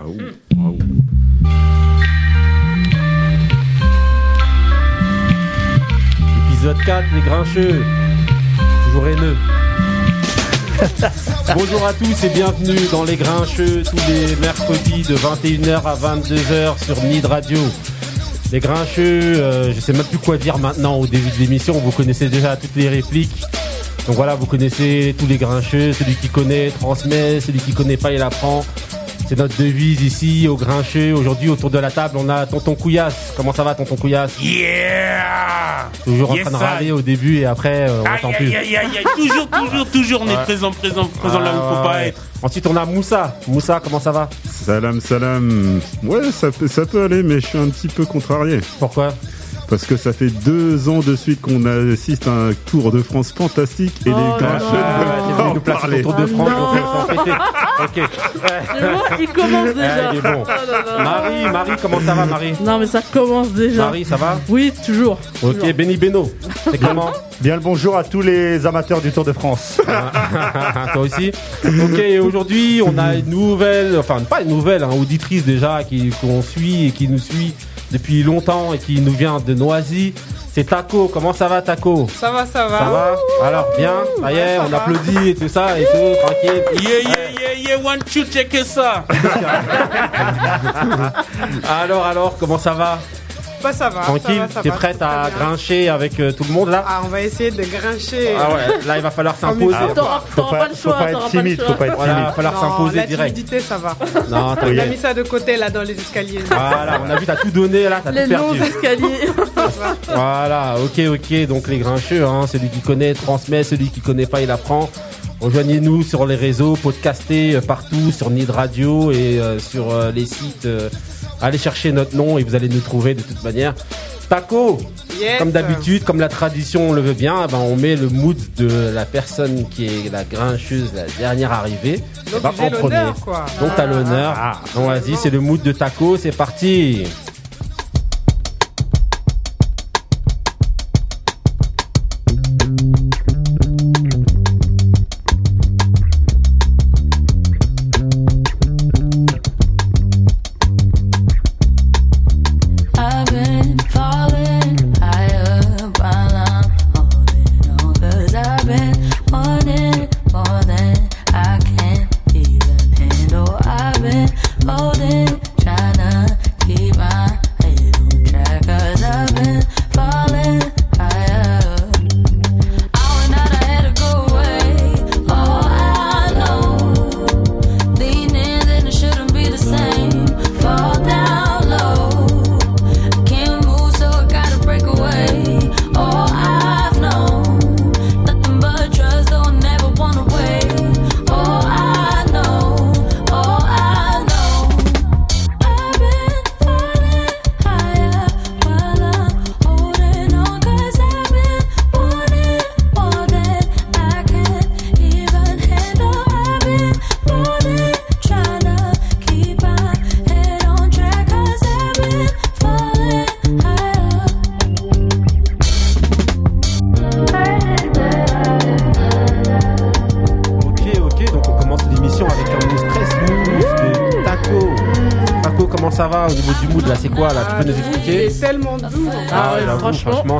Waouh. Épisode 4, les grincheux. Toujours haineux. Bonjour à tous et bienvenue dans les grincheux tous les mercredis de 21h à 22h sur Nid Radio. Les grincheux, euh, je sais même plus quoi dire maintenant au début de l'émission, vous connaissez déjà toutes les répliques. Donc voilà, vous connaissez tous les grincheux, celui qui connaît transmet, celui qui connaît pas il apprend. C'est notre devise ici au grincheux. Aujourd'hui autour de la table on a Tonton Couillasse. Comment ça va Tonton Couillasse Yeah Toujours en Yes, train de râler au début et après euh, on n'entend plus. aïe, aïe, aïe, aïe. Toujours, toujours, toujours, on est Ouais. présent, présent, présent là où il Ah, faut pas ouais. être. Ensuite, on a Moussa. Moussa, comment ça va Salam, salam. Ouais, ça peut, ça peut aller, mais je suis un petit peu contrarié. Pourquoi Parce que ça fait deux ans de suite qu'on assiste à un Tour de France fantastique et Oh les gars non. je ne Ah, veux t'es pas venu en nous placer parler. Tour de France, Oh, donc non. on s'en fêter. Ok. Ouais. Mais moi, il commence déjà. il est bon. Oh. Marie, Marie, comment ça va, Marie Non, mais ça commence déjà. Marie, ça va Oui, toujours. Ok, Toujours. Benny Beno. C'est comment Bien le bonjour à tous les amateurs du Tour de France. Toi aussi Ok, et aujourd'hui, on a une nouvelle, enfin, pas une nouvelle, hein, auditrice déjà, qui- qu'on suit et qui nous suit depuis longtemps et qui nous vient de Noisy. C'est Taco. Comment ça va, Taco? Ça va, ça va. Ça va? Alors, bien? Ça y est, ça on applaudit et tout ça et tout, tranquille. Yeah, yeah, yeah, yeah, one, two, checker ça. Alors, alors, comment ça va? Bah, ça va. Tranquille ça va, ça T'es va, prête à bien. grincher avec euh, tout le monde là Ah, on va essayer de grincher. Ah ouais, là il va falloir s'imposer. Ah, T'auras Faut t'auras pas, pas le faut choix. pas t'auras être timide, faut pas être Voilà, il va timide. falloir Non, s'imposer la direct. timidité, ça va. Non, On a mis ça de côté, là, dans les escaliers. Voilà, on a vu, t'as tout donné là, t'as Les tout longs perdu. escaliers. Voilà, ok, ok, donc les grincheux, hein, celui qui connaît transmet, celui qui connaît pas il apprend. Rejoignez-nous sur les réseaux, podcastés euh, partout, sur Nid Radio et euh, sur euh, les sites. Allez chercher notre nom et vous allez nous trouver de toute manière. Taco, Yes. comme d'habitude, comme la tradition le veut bien, eh ben, on met le mood de la personne qui est la grincheuse, la dernière arrivée. eh Donc, ben, j'ai en premier. quoi. Donc t'as l'honneur. Ah. Donc vas-y, c'est le mood de Taco, c'est parti.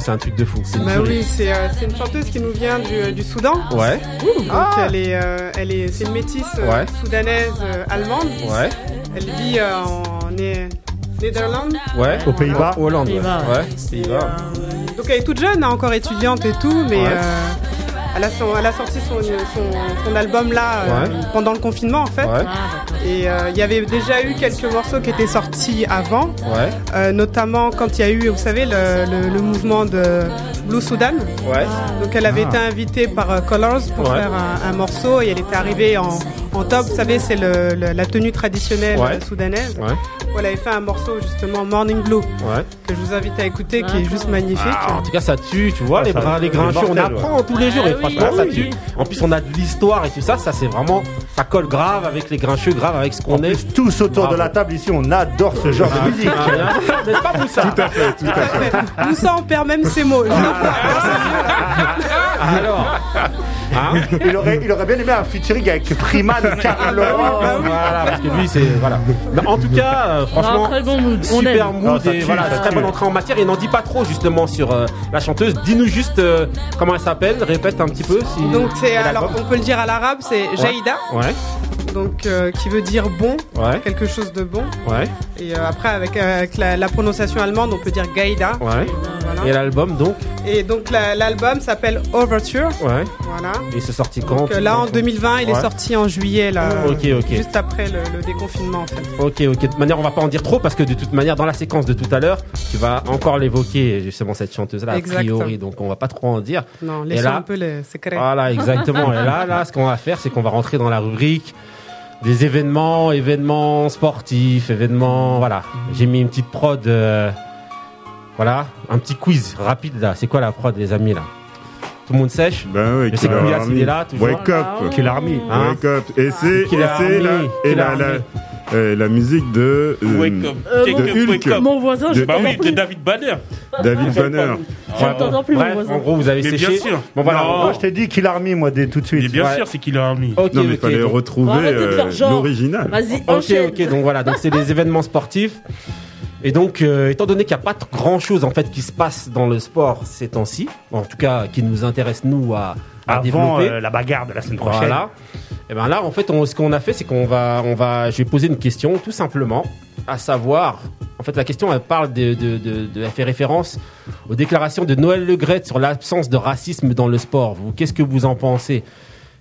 Franchement. c'est un truc de fou. C'est une Bah oui, c'est euh, c'est une chanteuse qui nous vient du, du Soudan. Ouais, Donc elle est, euh, elle est, c'est une métisse euh, Ouais. soudanaise euh, allemande. ouais, Elle vit euh, en Netherlands. ouais. Aux Pays-Bas. Hollande, ouais. Pays-Bas. Ouais, Pays-Bas. Donc elle est toute jeune, hein, encore étudiante et tout, mais Ouais. euh, elle, a son- elle a sorti son, son, son album là euh, Ouais. pendant le confinement en fait. Ouais, Et euh, il y avait déjà eu quelques morceaux qui étaient sortis avant, ouais, euh, notamment quand il y a eu, vous savez, le, le- le mouvement de Blue Sudan. ouais. Donc elle avait Ah. été invitée par euh, Colors pour Ouais. faire un, un morceau et elle était arrivée en, en top. Vous savez, c'est le, le- la tenue traditionnelle soudanaise. Ouais. Où elle avait fait un morceau justement Morning Blue vous invite à écouter, qui est juste magnifique. Ah, en tout cas, ça tue, tu vois, Ah, les bras, les grincheux, on apprend tous les jours et Ah oui, franchement, ça tue. En plus, on a de l'histoire et tout ça, ça c'est vraiment, ça colle grave avec les grincheux, grave avec ce qu'on est. plus, tous autour Bravo. de la table ici, on adore ce genre de musique. Ah. N'est-ce pas Moussa Tout à fait, tout à fait. On perd même ses mots. Alors, Hein Il aurait, il aurait bien aimé un featuring avec Freeman, Carl Laurent. voilà, parce que lui, c'est. Voilà. Mais en tout cas, euh, On a un franchement. très bon mood. On Super aime. mood Non, ça et tue, voilà, ça très bonne entrée en matière. Il n'en dit pas trop justement sur euh, la chanteuse. Dis-nous juste euh, comment elle s'appelle. Répète un petit peu. Si... Donc c'est Et alors on peut le dire à l'arabe, c'est Jaïda, Ouais, donc euh, qui veut dire bon, ouais, quelque chose de bon. ouais, Et euh, après avec, euh, avec la, la prononciation allemande, on peut dire Gaïda. ouais. Voilà. Et l'album donc Et donc la- l'album s'appelle Overture. Ouais. Voilà. Et c'est sorti quand Donc euh, là en 2020, il est sorti en juillet là. Ok, ok. Juste après le, le déconfinement en fait. Ok, ok. De toute manière, on va pas en dire trop parce que de toute manière, dans la séquence de tout à l'heure, tu vas encore l'évoquer justement cette chanteuse-là a Exact. priori. Donc on va pas trop en dire. Non, laissons là- un peu les secrets. Voilà, exactement. Et là, là, ce qu'on va faire, c'est qu'on va rentrer dans la rubrique des événements, événements sportifs, événements. Voilà. J'ai mis une petite prod. euh, voilà, un petit quiz rapide là. C'est quoi la prod, les amis là Tout le monde sèche Ben oui, sais que il est là, toujours. Wake up. Ah, Kill Army. Hein Wake up. Et c'est, Killer c'est la, et euh, la musique de euh, Wake up. Euh, mon- up, wake up. Mon voisin, De- je Bah oui, de. David Banner. David Banner. Je t'entends plus, mon Bref, voisin. en gros, vous avez Mais séché. bien sûr. Bon voilà. Moi, je t'ai dit Kill Army, moi, dès tout de Mais suite. bien Ouais. sûr, c'est qu'il a Army. Ok, Non, mais il fallait donc- retrouver de euh, l'original. Vas-y, Ok, ok, donc voilà, donc c'est des événements sportifs. Et donc, euh, étant donné qu'il n'y a pas grand chose en fait qui se passe dans le sport ces temps-ci, en tout cas qui nous intéresse nous à, à Avant développer. euh, la bagarre de la semaine prochaine. Voilà. Et ben là, en fait, on- ce qu'on a fait, c'est qu'on va, on va, je vais poser une question, tout simplement, à savoir, en fait, la question, elle parle de, de, de, de- elle fait référence aux déclarations de Noël Le Graët sur l'absence de racisme dans le sport. Vous, qu'est-ce que vous en pensez?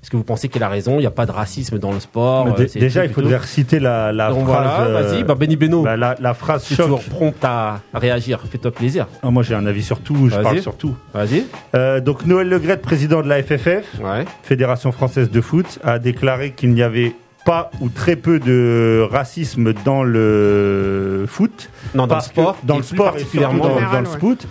Est-ce que vous pensez qu'il a raison? Il n'y a pas de racisme dans le sport euh, déjà, il faudrait reciter la, la Donc phrase. voilà, euh, vas-y, bah Benny Beno, bah, la, la phrase je suis choc. toujours prompt à réagir. Fais-toi plaisir. Ah, moi, j'ai un avis sur tout. Je parle sur tout. Vas-y. Euh, donc, Noël Le Graët, président de la FFF, Ouais. Fédération française de foot, a déclaré qu'il n'y avait pas ou très peu de racisme dans le foot. Non, dans le sport, dans et le sport et particulièrement surtout dans, Général, dans le ouais. foot.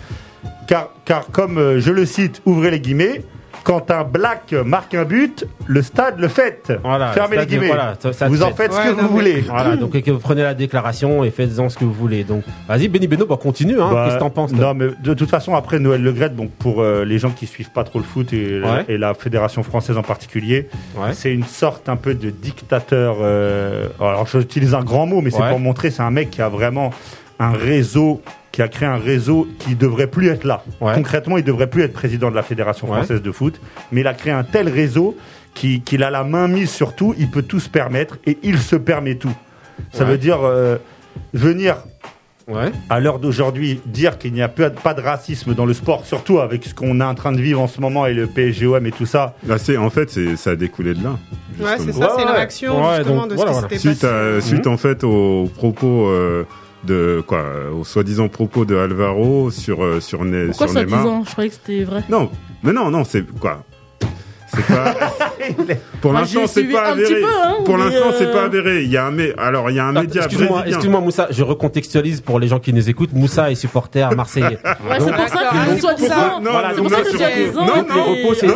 Car, car comme euh, je le cite, ouvrez les guillemets, quand un black marque un but, le stade le fête. Voilà, Fermez les guillemets. voilà, ça- ça vous en fait. faites ce que non, vous mais- voulez. Voilà, donc euh, que vous prenez la déclaration et faites-en ce que vous voulez. Donc, vas-y, Benny Beno, bah continue. Hein. Bah, Qu'est-ce que t'en penses Non, mais de toute façon, après Noël Le bon, pour euh, les gens qui suivent pas trop le foot et, Ouais. et la fédération française en particulier, Ouais. c'est une sorte un peu de dictateur. euh, alors, j'utilise un grand mot, mais c'est Ouais. pour montrer, c'est un mec qui a vraiment un réseau, qui a créé un réseau qui devrait plus être là. Ouais. Concrètement, il devrait plus être président de la fédération Ouais. française de foot, mais il a créé un tel réseau qui- qu'il a la main mise sur tout, il peut tout se permettre et il se permet tout. Ça Ouais. veut dire euh, venir Ouais. à l'heure d'aujourd'hui, dire qu'il n'y a pas pas de racisme dans le sport, surtout avec ce qu'on est en train de vivre en ce moment et le PSGOM et tout ça, Là, c'est, en fait, ça a découlé de là. Ouais, c'est ça, c'est une réaction ouais, justement donc, de voilà, ce voilà. qui s'était Suite, passé. à, suite en fait aux propos euh, de quoi, aux soi-disant propos de Alvaro sur euh, sur, Ne- Pourquoi sur Neymar. Je croyais que c'était vrai. Non, mais non, non, c'est quoi C'est pas. Pour Moi, l'instant, c'est pas avéré. peu, hein, Pour l'instant, c'est euh, pas avéré. Il y a un mé... alors il y a un Ah, média Excuse-moi, excuse-moi Moussa, je recontextualise pour les gens qui nous écoutent. Moussa est supporter marseillais. Ouais, c'est pour ça que c'est soi-disant. Non, Voilà, non, c'est pour non, que soi-disant, non,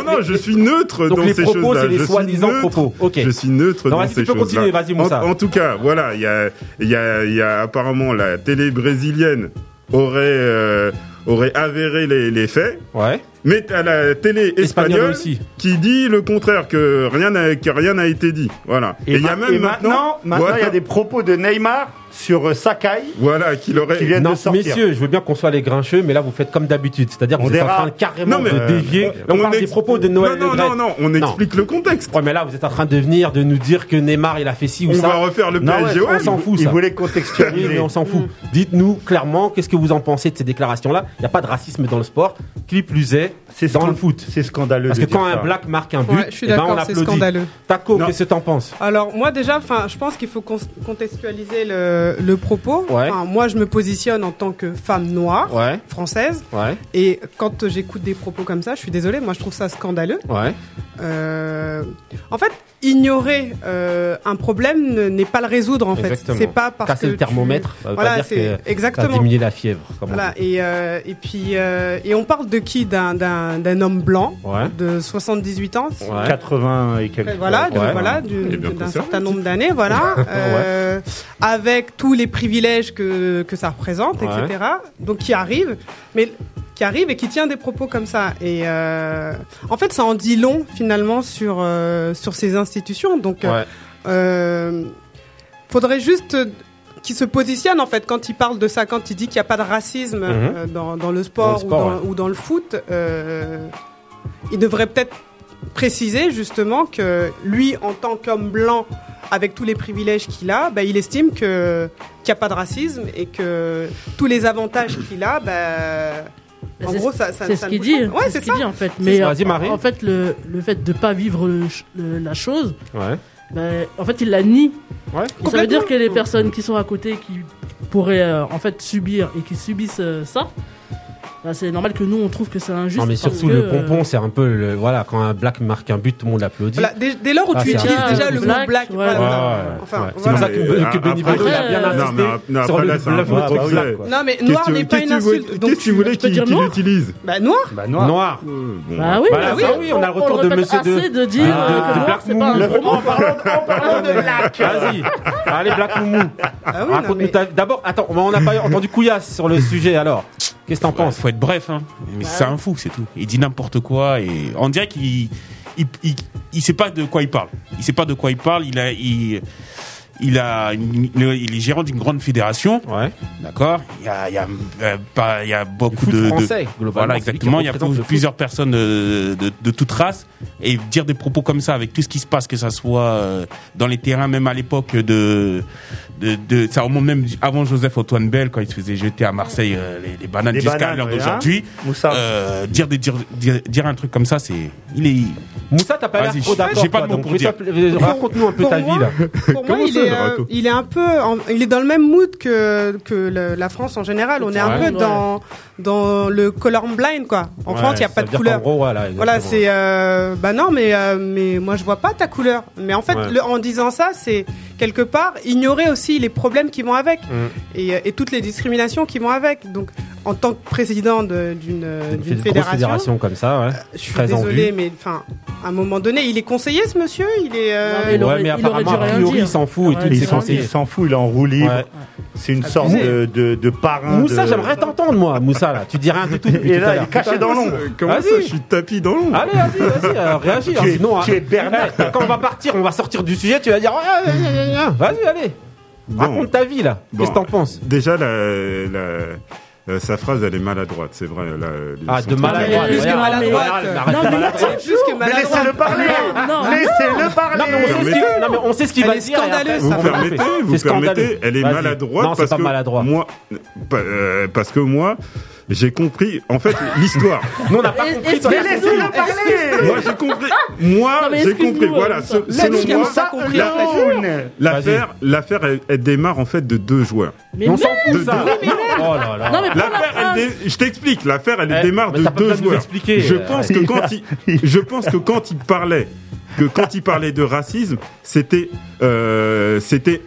non, c'est- je suis neutre Donc dans les ces propos, choses-là. c'est les Je suis soi-disant neutre. propos. Ok. Je suis neutre dans ces choses-là. continuer, vas-y, Moussa. En, en tout cas, voilà, il y a, il y a, il y a apparemment la télé brésilienne aurait euh, aurait avéré les, les faits, Ouais. Mais à la télé Espagnol espagnole aussi. qui dit le contraire que rien n'a que rien n'a été dit. Voilà. Et il y a même et maintenant, maintenant, il y a des propos de Neymar sur euh, Sakai voilà qu'il aurait qui viennent Non, de sortir. messieurs, je veux bien qu'on soit les grincheux, mais là vous faites comme d'habitude, c'est-à-dire que On vous êtes en train carrément Non, mais, de euh, dévier. On, parle des propos de Noël Non, non, non, non, on explique le contexte. Ouais, mais là vous êtes en train de venir de nous dire que Neymar il a fait ci ou On ça. va refaire le Non, ouais, PSG. on s'en fout Il ça. voulait Oui, contextualiser. mais on s'en fout. Dites-nous clairement qu'est-ce que vous en pensez de ces déclarations-là? Il n'y a pas de racisme dans le sport. Qui plus est, C'est dans le foot. C'est scandaleux. Parce que quand un black marque un but, Ouais, je suis eh ben, d'accord, on c'est applaudit. scandaleux. Taco, qu'est-ce que t'en penses? Alors moi déjà, enfin, je pense qu'il faut con- contextualiser le, le propos. Ouais. Enfin, moi, je me positionne en tant que femme noire Ouais, française, ouais, et quand j'écoute des propos comme ça, je suis désolée, moi je trouve ça scandaleux. Euh, en fait, ignorer euh, un problème ne- n'est pas le résoudre en Exactement. fait. C'est pas parce Casser que le thermomètre, tu... voilà, pas dire c'est exactement. diminué la fièvre. Voilà, et, euh, et puis euh, et on parle de qui? D'un d'un d'un homme blanc Ouais. de 78 ans. Ouais. 80 et quelques. Voilà, du- Ouais. voilà, bien d'un certain nombre d'années, voilà, euh, avec tous les privilèges que, que ça représente, Ouais. etc. Donc qui arrive, mais qui arrive et qui tient des propos comme ça. Et euh, en fait, ça en dit long finalement sur euh, sur ces institutions. Donc, euh, Ouais. euh, faudrait juste qu'il se positionne en fait quand il parle de ça, quand il dit qu'il n'y a pas de racisme euh, dans, dans le sport, Mhm. Dans le sport, ou, dans, ou dans le foot. euh, il devrait peut-être préciser justement que lui, en tant qu'homme blanc, avec tous les privilèges qu'il a, bah, il estime que qu'il n'y a pas de racisme et que tous les avantages qu'il a, bah, en c'est gros, ça, ça, C'est ce qu'il dit. Ouais, c'est ce qu'il dit en fait. Mais en- Marie. en fait, le, le fait de pas vivre le le- la chose, Ouais. ben, en fait, il la nie. Ouais. Ça veut dire que les personnes qui sont à côté, qui pourraient euh, en fait subir et qui subissent euh, ça, ben, c'est normal que nous on trouve que c'est injuste. Non, mais surtout que, le euh, pompon, c'est un peu le. Voilà, quand un black marque un but, tout le monde applaudit. Voilà, dès, dès lors où Ah, tu utilises un- déjà le mot black, black, ouais, voilà. Ouais, voilà. ouais, Enfin, ouais. C'est pour ça que, Mais, que euh, Benny a bien Non, insisté mais non, sur après, le black. Non, mais noir n'est pas une insulte. Donc Qu'est-ce que tu voulais qu'il utilise Bah noir. Bah, noir. Euh. Bah oui, Voilà, bah oui, on a le retour de monsieur de- assez de dire euh, Black c'est pas un Moon. promo. En parlant, de lac. Vas-y. Allez, Black Moumou. Ah Raconte-nous mais- ta- D'abord, attends, on n'a pas entendu Couillasse sur le sujet alors. Qu'est-ce que t'en penses faut être bref, hein. Mais c'est un fou, c'est tout. Il dit n'importe quoi et on dirait qu'il il, il, il sait pas de quoi il parle. Il sait pas de quoi il parle. Il a, il, il a, une- il est gérant d'une grande fédération, Ouais. d'accord. Il y a, il y a, euh, il y a beaucoup de, de- français, globalement, voilà exactement. Il y a plusieurs personnes de, de, de toute race et dire des propos comme ça avec tout ce qui se passe, que ça soit euh, dans les terrains, même à l'époque de, de, de, ça remonte même avant Joseph Antoine Bell quand il se faisait jeter à Marseille euh, les, les bananes jusqu'à l'heure d'aujourd'hui. Moussa. Euh, dire, dire, dire, dire un truc comme ça, c'est, il est, Moussa, t'as pas l'air Vas-y, trop d'accord. j'ai pas de mots donc pour dire. Raconte-nous un peu ta moi- vie là. Pour moi, Comment il ça, est, le euh, il est un peu, en- il est dans le même mood que que le- la France en général. On est un Ouais. peu dans dans le colorblind quoi. En Ouais, France, il y a pas de couleur. gros, voilà. Voilà, c'est euh, bah non, mais euh, mais moi je vois pas ta couleur. Mais en fait, Ouais. le- en disant ça, c'est quelque part ignorer aussi les problèmes qui vont avec Mm. et, euh, et toutes les discriminations qui vont avec. Donc, en tant que président de- d'une fédération, fédération comme ça, ouais. je suis très vue. mais enfin, à un moment donné, il est conseiller ce monsieur? Il est. euh, Non, mais il Ouais, aurait- mais il apparemment, a priori, il s'en fout et tout. il s'en fout, est en roue libre. Ouais. C'est une sorte de, de, de parrain. Moussa, de- j'aimerais t'entendre, moi, Moussa, là. Tu dis rien du tout depuis Et tout là, il est caché dans l'ombre. Euh, Comment Vas-y. ça, je suis tapis dans l'ombre Allez, vas-y, vas-y, euh, réagis. hein, Tu es- sinon, tu hein. es Bernard. Quand on va partir, on va sortir du sujet, tu vas dire, ouais, ouais, ouais, ouais, ouais. vas-y, allez. Bon. Raconte ta vie, là. Bon. Qu'est-ce que t'en penses? Déjà, la, la- euh, sa phrase, elle est maladroite, c'est vrai. Là, les Ah, de maladroite. plus que maladroite. Non, de mais plus que laissez-le parler Non. Laissez-le parler Non, mais on sait ce qu'il- va est dire. scandaleuse, Vous permettez, vous permettez, elle est maladroite Non, c'est parce pas que moi, pa- euh, parce que moi, j'ai compris. En fait, l'histoire. Nous, on n'a pas compris. mais Laissez-le parler moi, j'ai compris. Moi, Non, j'ai compris. Voilà, euh, ce- ça- selon moi, ça l'affaire, l'affaire, elle, elle démarre en fait de deux joueurs. Mais on non, s'en De fout, ça. deux- Oh là là. Non, mais L'affaire, elle je t'explique. L'affaire, elle Eh, démarre de deux de joueurs. expliquer, Je euh, pense que quand il, je pense que quand il parlait, que quand il parlait de racisme, c'était, euh, c'était,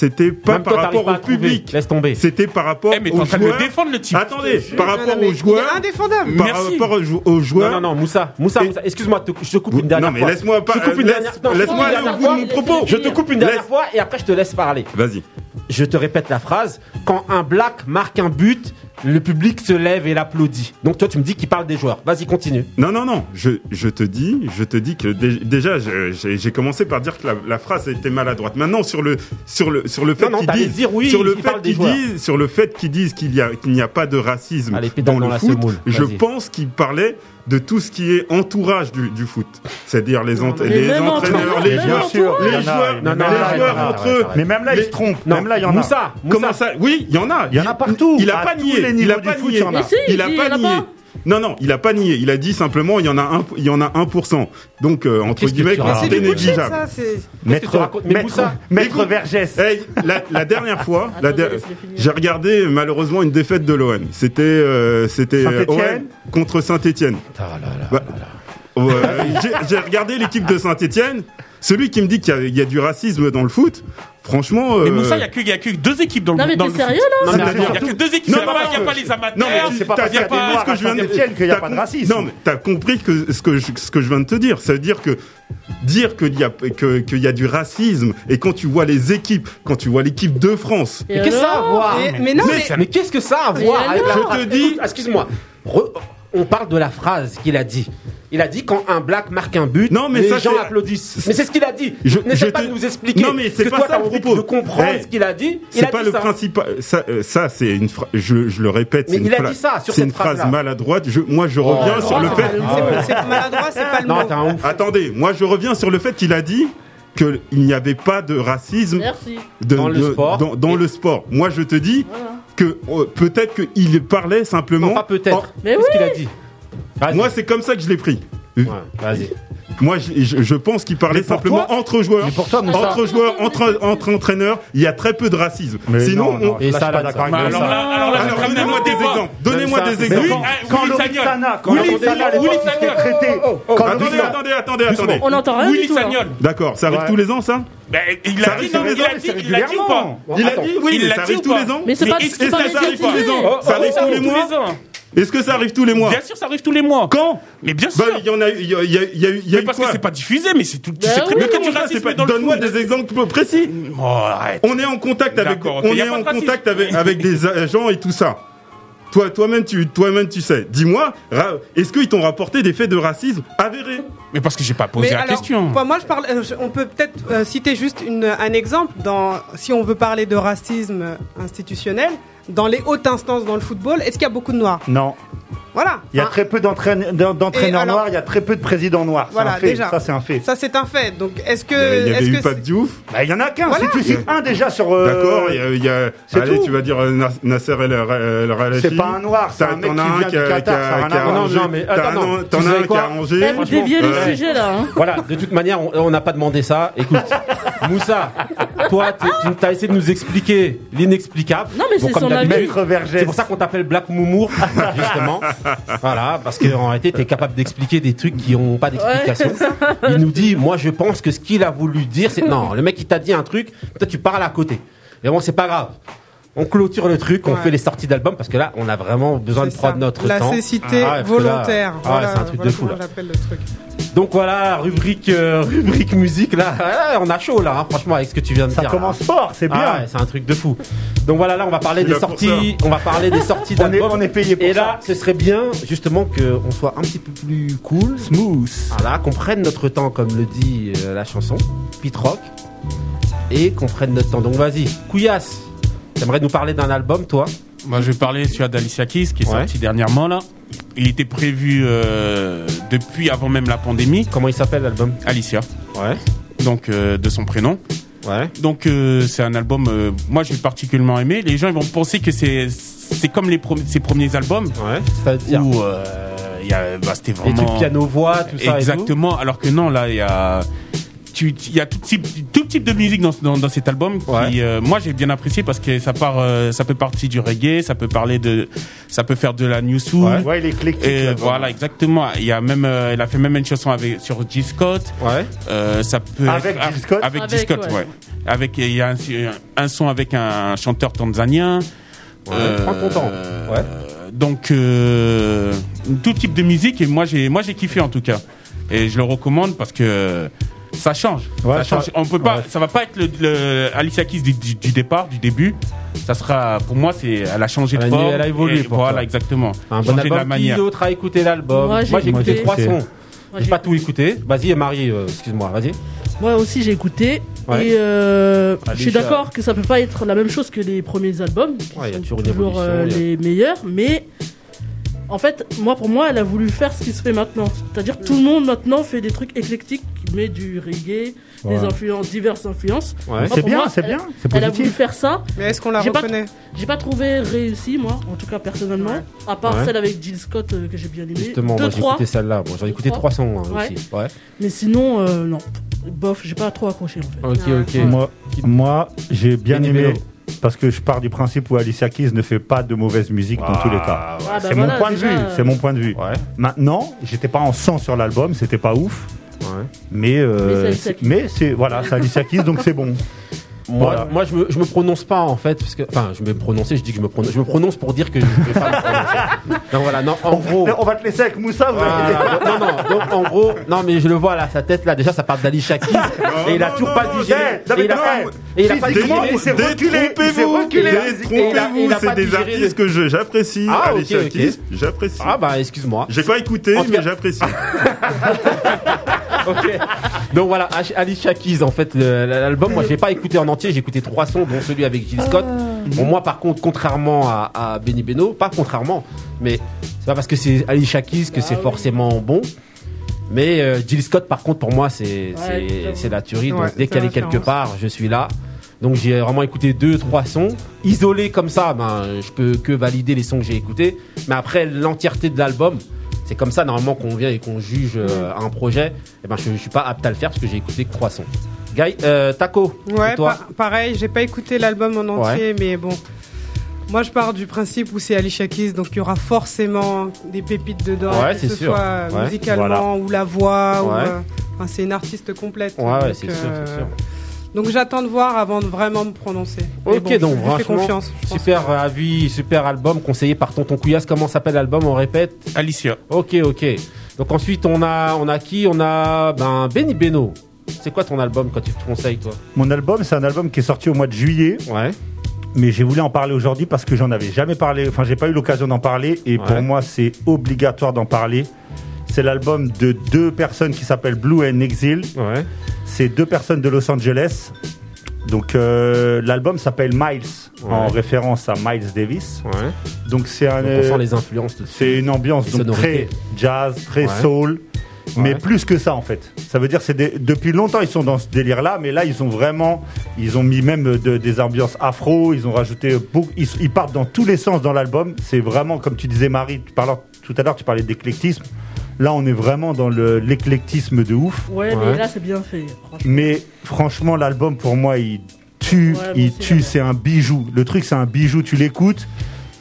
c'était pas Même par toi, rapport au trouver. public. C'était tomber. C'était par rapport Eh, mais aux de joueurs. le défendre, le type. Attendez, par non, rapport aux joueurs. indéfendable. Par Merci. rapport aux, jou- aux joueurs. Non, non, non, Moussa, Moussa, Moussa, excuse-moi, je te coupe une dernière non, mais fois. laisse-moi pas. Je te coupe une laisse- dernière non, je te Laisse-moi aller au bout de fois. mon propos. Je te coupe une dernière Laisse- fois et après je te laisse parler. Vas-y. Je te répète la phrase. Quand un black marque un but, le public se lève et l'applaudit. Donc toi, tu me dis qu'il parle des joueurs. Vas-y, continue. Non, non, non. Je, je te dis, je te dis que dé- déjà, j'ai commencé par dire que la, la phrase était maladroite. Maintenant, sur le, sur le, sur le fait qu'ils disent, dire oui, sur le fait qu'ils disent, sur le fait qu'ils disent qu'il y a, qu'il n'y a pas de racisme Allez, dans le foot, je pense qu'il parlait de tout ce qui est entourage du, du foot. C'est-à-dire les, ent- les entraîneurs, les joueurs, Bien sûr, les joueurs, en a, les joueurs entre eux. Mais même là, Les- il se trompe. Non, Même là, il y en a. Moussa, Comment ça Oui, il y en a. Il y en a partout. Il a À pas nié. les Il niveaux a pas nié. il a. Pas nié. Non, non, il a pas nié. Il a dit simplement, il y en a un, il y en a 1%. Donc, euh, entre guillemets, c'était négligeable. ça. Maître, racontes Mais maître, Moussa, maître. Vergès. Hey, la, la dernière fois, der- j'ai regardé malheureusement une défaite de l'OM. C'était euh, c'était euh, contre Saint-Étienne. Ah là là Bah, là là. Euh, j'ai- regardé l'équipe de Saint-Étienne. Celui qui me dit qu'il y, a- il y a du racisme dans le foot, franchement. Mais euh, Moussa, il n'y a, que- y a que deux éques dans le Non, mais dans t'es le sérieux, foot. là Non, mais Il n'y a que deux équipes. Non, Il n'y a non, pas- il y a non, pas les Non, amateurs. mais c'est pas parce qu'il y a ce que je viens de qu'il y a pas de racisme. Non, mais t'as compris que ce que je, ce que je viens de te dire. Ça veut dire que dire qu'il y a que qu'il y a du racisme et quand tu vois les équipes, quand tu vois l'équipe de France, Et Mais qu'est-ce que ça a à voir Mais, mais non, Mais mais, Mais qu'est-ce que ça a à Mais voir Je te dis- Excuse-moi. On parle de la phrase qu'il a dit. Il a dit quand un black marque un but, Non, mais les ça, gens applaudissent. Mais c'est ce qu'il a dit. Je- N'essaie je pas te- de nous expliquer. Non, mais c'est que pas toi, ça le propos. de comprendre Eh, ce qu'il a dit. Il C'est a pas dit le ça. principal. Ça, euh, ça c'est une phrase. Je, je le répète. Mais c'est une il a dit ça sur C'est cette une phrase maladroite. Je, moi, je reviens Oh, sur le fait. C'est c'est maladroit, c'est pas le Non, mot. t'es un ouf. Attendez, moi, je reviens sur le fait qu'il a dit qu'il n'y avait pas de racisme Merci. de- Dans le de- sport. Dans, le sport. Moi, je te dis Voilà. Que euh, peut-être qu'il parlait simplement. Non, pas peut-être. Mais oui. qu'il a dit. Moi, c'est comme ça que je l'ai pris. Ouais, vas-y. Moi, je, je- je pense qu'il parlait simplement toi- entre joueurs. Mais pour toi, Moussa- entre joueurs, entre, entre entraîneurs, il y a très peu de racisme. Mais Sinon, non, non, on- Et là, ça, d'accord alors là, alors donnez-moi des des exemples. Donnez-moi des exemples. Quand, Willy. Sana, Willy Sana, Sagnol. traiter, quand Attendez, attendez, attendez, attendez. On n'entend rien Willy du tout. Sagnol. D'accord, ça arrive tous les ans, ça? Ben, il a arrive dit, tous non, les il a dit, il a dit ou pas? Il a dit oui, Il l'a dit tous les ans. Mais c'est pas est-ce que ça arrive tous les ans Ça arrive tous les mois. Est-ce que ça arrive tous les mois? Bien sûr, ça arrive tous les mois. Quand? Mais bien sûr. Bah, il y en a, il y a, il y a, il y a eu, il y a Mais eu parce que c'est pas diffusé, mais c'est tout. Bah C'est très oui, bien le Donne-moi des exemples précis. Oh, arrête. On est en contact avec, on est en contact avec, avec des agents et tout ça. Toi, toi-même, tu, toi-même, tu sais. Dis-moi, est-ce qu'ils t'ont rapporté des faits de racisme avérés Mais parce que j'ai pas posé Mais la alors, question. moi, moi, je parle. euh, je- on peut peut-être euh, citer juste une- un exemple dans, si on veut parler de racisme institutionnel, dans les hautes instances dans le football. Est-ce qu'il y a beaucoup de noirs? Non, Voilà. il y a très peu d'entraîneurs noirs, il y a très peu de présidents noirs. Voilà, un fait. déjà. Ça, c'est un fait. Ça, c'est un fait. Donc, est-ce que. Il y avait, eu que pas c'est- de Diouf. Bah, il y en a qu'un. Voilà. Si tu cites un déjà sur. euh, D'accord, il y a, il y a- c'est allez, tout. tu vas dire euh, Nas- Nasser El El Ralafi. C'est pas un noir, c'est un mec t'en qui as un vient qui a- du Qatar. Non, non, mais attends, T'en as un qui a Angers. Vous déviez le sujet là. hein. Voilà, de toute manière, on- n'a pas demandé ça. Écoute, Moussa, toi, tu as essayé de nous expliquer l'inexplicable. Non, mais c'est comme son avis. C'est pour ça qu'on t'appelle Black Moumour, justement. Voilà, parce qu'en réalité, t'es capable d'expliquer des trucs qui n'ont pas d'explication. il nous dit, moi, je pense que ce qu'il a voulu dire, c'est non, le mec, il t'a dit un truc, toi, tu parles à côté. Mais bon, c'est pas grave. On clôture le truc, on Ouais. fait les sorties d'albums parce que là, on a vraiment besoin de prendre ça. notre La temps. cécité Ah là- volontaire. ah c'est un truc voilà de fou là. le truc. Donc voilà, rubrique, euh, rubrique musique là. Ah, on a chaud là, hein, franchement, avec ce que tu viens de Ça dire. commence là. fort, c'est Ah bien. ouais, c'est un truc de fou. Donc voilà, là on va parler des sorties. On va parler des sorties d'albums. on est payé pour Et ça. là, ce serait bien justement qu'on soit un petit peu plus cool, Smooth. voilà, qu'on prenne notre temps comme le dit euh, la chanson, Pit Rock, et qu'on prenne notre temps. Donc vas-y, Couillasse, t'aimerais nous parler d'un album, toi Moi, je vais parler celui d'Alicia Keys qui est Ouais. sorti dernièrement là. Il était prévu euh, depuis avant même la pandémie. Comment il s'appelle l'album Alicia, Ouais, donc euh, de son prénom. ouais. Donc euh, c'est un album, moi j'ai particulièrement aimé. Les gens ils vont penser que c'est c'est comme les pro- ses premiers albums Ouais, c'est-à-dire où il y a, bah, c'était vraiment trucs piano-voix, tout ça. et tout. exactement. Alors que non là il y a il y a tout type, tout type de musique dans, dans, dans cet album qui, euh, moi j'ai bien apprécié parce que ça part euh, ça peut partir du reggae ça peut parler de ça peut faire de la new soul Ouais. Ouais, il est éclectique. et l'album. voilà exactement il y a même euh, elle a fait même une chanson avec sur G Scott Ouais. euh, ça peut Avec être- Scott avec Avec, Scott ouais. ouais avec il y a un, un son avec un chanteur tanzanien Ouais, prends ton temps. Ouais. donc euh, tout type de musique et moi j'ai moi j'ai kiffé en tout cas et je le recommande parce que ça change Ouais, ça change ça- on peut pas ouais. ça va pas être le, le Alicia Keys du, du- du départ du début ça sera pour moi c'est elle a changé de forme elle a évolué pour voilà toi. exactement Un bon Changé de la album. Qui manière d'autre a écouté l'album Moi, j'ai Moi, j'ai écouté écouté. trois sons. J'ai j'ai- pas tout écouté. Vas-y, Marie, euh, excuse-moi, vas-y. Moi aussi j'ai écouté Ouais. et euh, je suis d'accord que ça peut pas être la même chose que les premiers albums qui Ouais, il y a sont toujours euh, il y a- les meilleurs mais en fait moi pour moi elle a voulu faire ce qui se fait maintenant c'est-à-dire que tout le monde maintenant fait des trucs éclectiques met du reggae Ouais. des influences diverses influences Ouais. C'est bien, c'est bien, elle a voulu faire ça Mais est-ce qu'on la reconnaît j'ai pas trouvé réussi moi en tout cas personnellement Ouais. à part Ouais. celle avec Jill Scott euh, que j'ai bien aimé Justement, deux moi j'ai écouté celle-là. Bon, j'en ai écouté Deux, trois sons hein, Ouais. aussi. Ouais. mais sinon euh, non bof j'ai pas trop accroché en fait Ok, ok. Moi, moi j'ai bien aimé parce que je pars du principe où Alicia Keys ne fait pas de mauvaise musique dans tous les cas. Ah, bah c'est voilà, mon point de vue. C'est mon point de vue. Maintenant, j'étais pas en 100 sur l'album, c'était pas ouf, Ouais. mais euh, Mais c'est voilà, c'est Alicia Keys donc c'est bon. Moi, Voilà. moi je, me, je me prononce pas en fait, parce que, enfin, je vais me prononcer, je dis que je me prononce, je me prononce pour dire que je ne vais pas me prononcer. Donc voilà, non, en gros. On va te laisser avec Moussa. Voilà, non, non, donc en gros, non, mais je le vois là, sa tête là, déjà ça parle d'Ali Shakiz, et il a non, toujours non, pas digéré. non, mais Et il a non, pas, et il a pas digéré. il s'est reculé, il s'est Détrompez-vous, reculé. Et il a- et détrompez-vous, il a c'est des artistes que je- j'apprécie. Ah, ok. Shakis, j'apprécie. Ah bah excuse-moi. J'ai pas écouté, mais cas- j'apprécie. Ok. Donc voilà, Ali Shakiz, en fait, l'album, moi, j'ai pas écouté en entier, j'ai écouté trois sons, dont celui avec Jill Scott. Bon, moi, par contre, contrairement à, à Benny Beno, pas contrairement, mais c'est pas parce que c'est Ali Shakiz que c'est forcément bon. Mais euh, Jill Scott, par contre, pour moi, c'est la tuerie. Donc Ouais, dès qu'elle est quelque part, je suis là. Donc j'ai vraiment écouté deux, trois sons. Isolés comme ça, ben, je peux que valider les sons que j'ai écoutés. Mais après, l'entièreté de l'album, c'est comme ça normalement qu'on vient et qu'on juge euh, un projet. Et ben, je, je suis pas apte à le faire parce que j'ai écouté que trois sons. Guy, euh, Taco, Ouais, toi pa- pareil, j'ai pas écouté l'album en entier, mais bon. Moi, je pars du principe où c'est Ali Shakiz, donc il y aura forcément des pépites dedans, Ouais, que ce sûr. soit Ouais, musicalement ou la voix. ou, Ouais. euh, enfin, c'est une artiste complète. Ouais, ouais, donc, c'est sûr, euh, c'est sûr. Donc j'attends de voir avant de vraiment me prononcer. Ok, bon, je donc fais confiance. je pense. super avis, super album conseillé par Tonton Couillasse. Comment s'appelle l'album On répète? Alicia. Ok, ok. Donc ensuite, on a, on a qui? On a ben, Benny Beno. C'est quoi ton album quand tu te conseilles, toi Mon album, c'est un album qui est sorti au mois de juillet, Ouais. mais j'ai voulu en parler aujourd'hui parce que j'en avais jamais parlé. Enfin, j'ai pas eu l'occasion d'en parler, et Ouais. pour moi, c'est obligatoire d'en parler. C'est l'album de deux personnes qui s'appellent Blue and Exile. Ouais. C'est deux personnes de Los Angeles. Donc euh, l'album s'appelle Miles, en référence à Miles Davis. Ouais. Donc c'est un, Donc, on euh, sent les influences c'est une ambiance donc très jazz, très Ouais. mais plus que ça en fait. Ça veut dire c'est des- depuis longtemps ils sont dans ce délire-là, mais là ils ont vraiment, ils ont mis même de- des ambiances afro, ils ont rajouté beaucoup, ils, ils partent dans tous les sens dans l'album. C'est vraiment comme tu disais Marie, tu parlais, tout à l'heure tu parlais d'éclectisme. Là on est vraiment dans le- l'éclectisme de ouf. Ouais, Ouais. mais là, c'est bien fait. franchement. Mais franchement, l'album pour moi, il tue, Ouais, il tue. C'est un bijou. Le truc, c'est un bijou. Tu l'écoutes.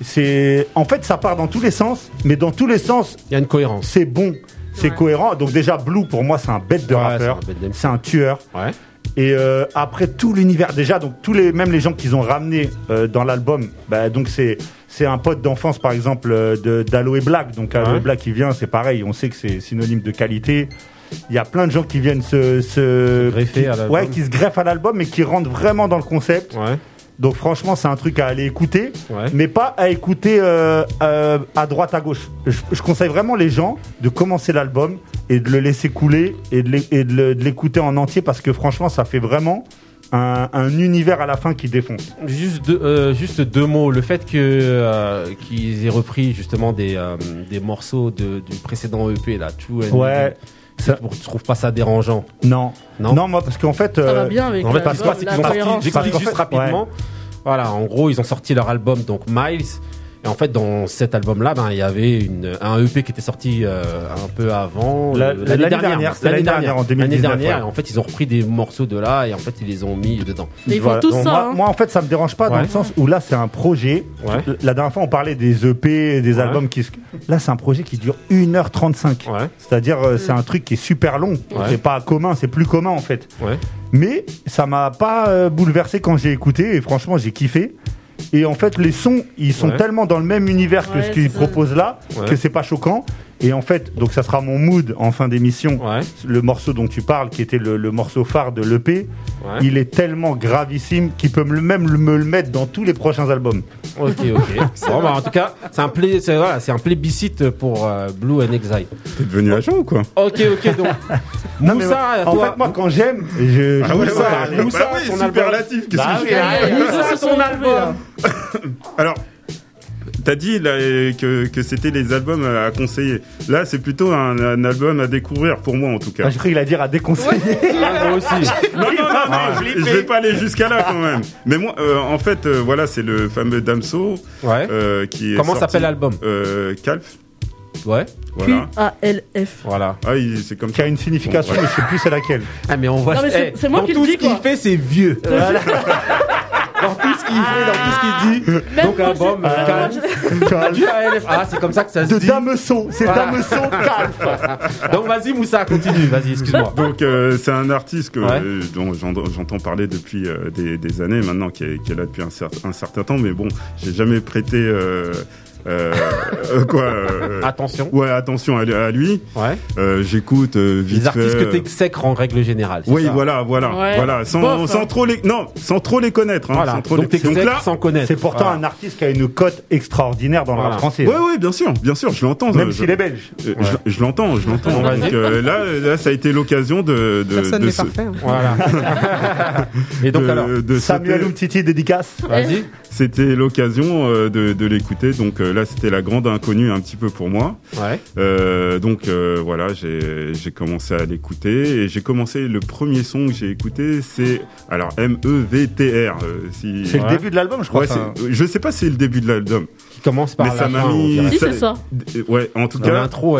C'est, en fait, ça part dans tous les sens, mais dans tous les sens, Il y a une cohérence. c'est bon, c'est Ouais. cohérent. Donc déjà, Blue pour moi, c'est un bête de Ouais, rappeur. c'est un tueur. Ouais. Et euh, après tout l'univers, déjà, donc tous les, même les gens qu'ils ont ramenés euh, dans l'album, bah, donc c'est c'est un pote d'enfance par exemple euh, de d'Aloe Black. Donc Aloe Ouais. Black qui vient, c'est pareil, on sait que c'est synonyme de qualité. Il y a plein de gens qui viennent se, se, Se greffer qui- à l'album. ouais, qui se greffent à l'album, mais qui rentrent vraiment dans le concept. Ouais. Donc franchement, c'est un truc à aller écouter, Ouais. mais pas à écouter euh, euh, à droite à gauche. Je, je conseille vraiment les gens de commencer l'album et de le laisser couler et de l'écouter en entier parce que franchement, ça fait vraiment un, un univers à la fin qui défonce. Juste deux, euh, juste deux mots. Le fait que euh, qu'ils aient repris justement des, euh, des morceaux de, du précédent EP là, and Ouais, ça- tu trouves pas ça dérangeant non, Non. non, moi parce qu'en fait, Ça va euh, bien avec En fait, la, parce que c'est la qu'ils ont sorti, cohérence. j'explique juste rapidement. Voilà, en gros, ils ont sorti leur album, donc Miles. Et en fait, dans cet album-là, ben, il y avait une, un EP qui était sorti euh, un peu avant. La- euh, l'année dernière, c'était l'année dernière, en 2019, L'année dernière, ouais. et en fait, ils ont repris des morceaux de là et en fait, ils les ont mis dedans. Mais ils font Donc, ça. moi, hein. moi, en fait, ça me dérange pas dans le sens où là, c'est un projet. Ouais. La dernière fois, on parlait des EP, des Ouais. albums qui. se- Là, c'est un projet qui dure 1h35. Ouais, C'est-à-dire, euh, c'est un truc qui est super long. Ouais. C'est pas commun, c'est plus commun en fait. ouais. Mais ça m'a pas euh, bouleversé quand j'ai écouté et franchement, j'ai kiffé. Et en fait, les sons, ils sont Ouais. tellement dans le même univers que Ouais, ce qu'ils c'est ça. proposent là Ouais. que c'est pas choquant. Et en fait, donc ça sera mon mood en fin d'émission. Ouais, Le morceau dont tu parles, qui était le, le morceau phare de l'EP, ouais. il est tellement gravissime qu'il peut même me le mettre dans tous les prochains albums. Ok, ok. bon, bah, en tout cas, c'est un, c'est, voilà, c'est un plébiscite pour euh, Blue and Exile. T'es devenu agent ou quoi? Ok, ok, donc. Non, mais Moussa, en toi. fait, moi, quand j'aime, je, Ah ouais, Moussa, ouais, ouais, Moussa, bah oui, ton superlatif, qu'est-ce Bah que oui, je Moussa, trouvés, album. Alors, t'as dit là, que, que c'était les albums à conseiller. Là, c'est plutôt un, un album à découvrir, pour moi en tout cas. Ah, je croyais qu'il allait dire à déconseiller. Ah, moi aussi. Non, non, non, non, je vais pas aller jusqu'à là quand même. Mais moi, euh, en fait, euh, voilà, c'est le fameux Damso Ouais. euh, qui est Comment s'appelle l'album euh, Calf. Ouais. Voilà. Q-A-L-F. Voilà. Ah, il- c'est comme Qui a une signification, Bon, ouais. mais je sais plus c'est laquelle. Ah, mais on voit. Non, mais c'est- eh, c'est moi qui le tout dis, ce qu'il fait, c'est vieux. Voilà. dans tout ce qu'il fait, dans tout ce qu'il dit. Même Donc, moi, l'album, je- euh, même Calme. moi, je- Du ALF. Ah, c'est comme ça que ça se De dit. Dameson, c'est Voilà. Dameson Calf. Donc vas-y Moussa, continue, vas-y, excuse-moi. Donc euh, c'est un artiste que, Ouais. euh, dont j'en- j'entends parler depuis euh, des, des années maintenant, qui est, qui est là depuis un, cer- un certain temps, mais bon, j'ai jamais prêté euh, quoi. euh, Attention. ouais, attention à, à lui. Ouais. Euh, J'écoute euh, vite Les artistes fait, que t'exècres en règle générale. Oui, ça voilà, voilà, Ouais. voilà, sans, Bof, sans hein. trop les, non, sans trop les connaître, hein, Voilà. sans trop Donc les. t'exècres sans connaître. C'est pourtant Voilà. un artiste qui a une cote extraordinaire dans le Voilà. rap français. Ouais, ouais, bien sûr, bien sûr, je l'entends. Même s'il est belge. je, l'entends, je l'entends. Donc là, là, ça a été l'occasion de, de, Personne n'est parfait. hein. Voilà. Et donc de- alors, de Samuel Umtiti dédicace. vas-y. C'était l'occasion de, de l'écouter. Donc euh, là, c'était la grande inconnue un petit peu pour moi. Ouais. Euh, donc euh, voilà, j'ai commencé à l'écouter et j'ai commencé le premier son que j'ai écouté, c'est alors M E V T R. euh, si C'est Ouais. le début de l'album, je crois. Ouais, ça. je sais pas si c'est le début de l'album, Qui commence par mais ça la m'a fin, on mis. Si, c'est ça. Ouais, en tout Dans cas, L'intro,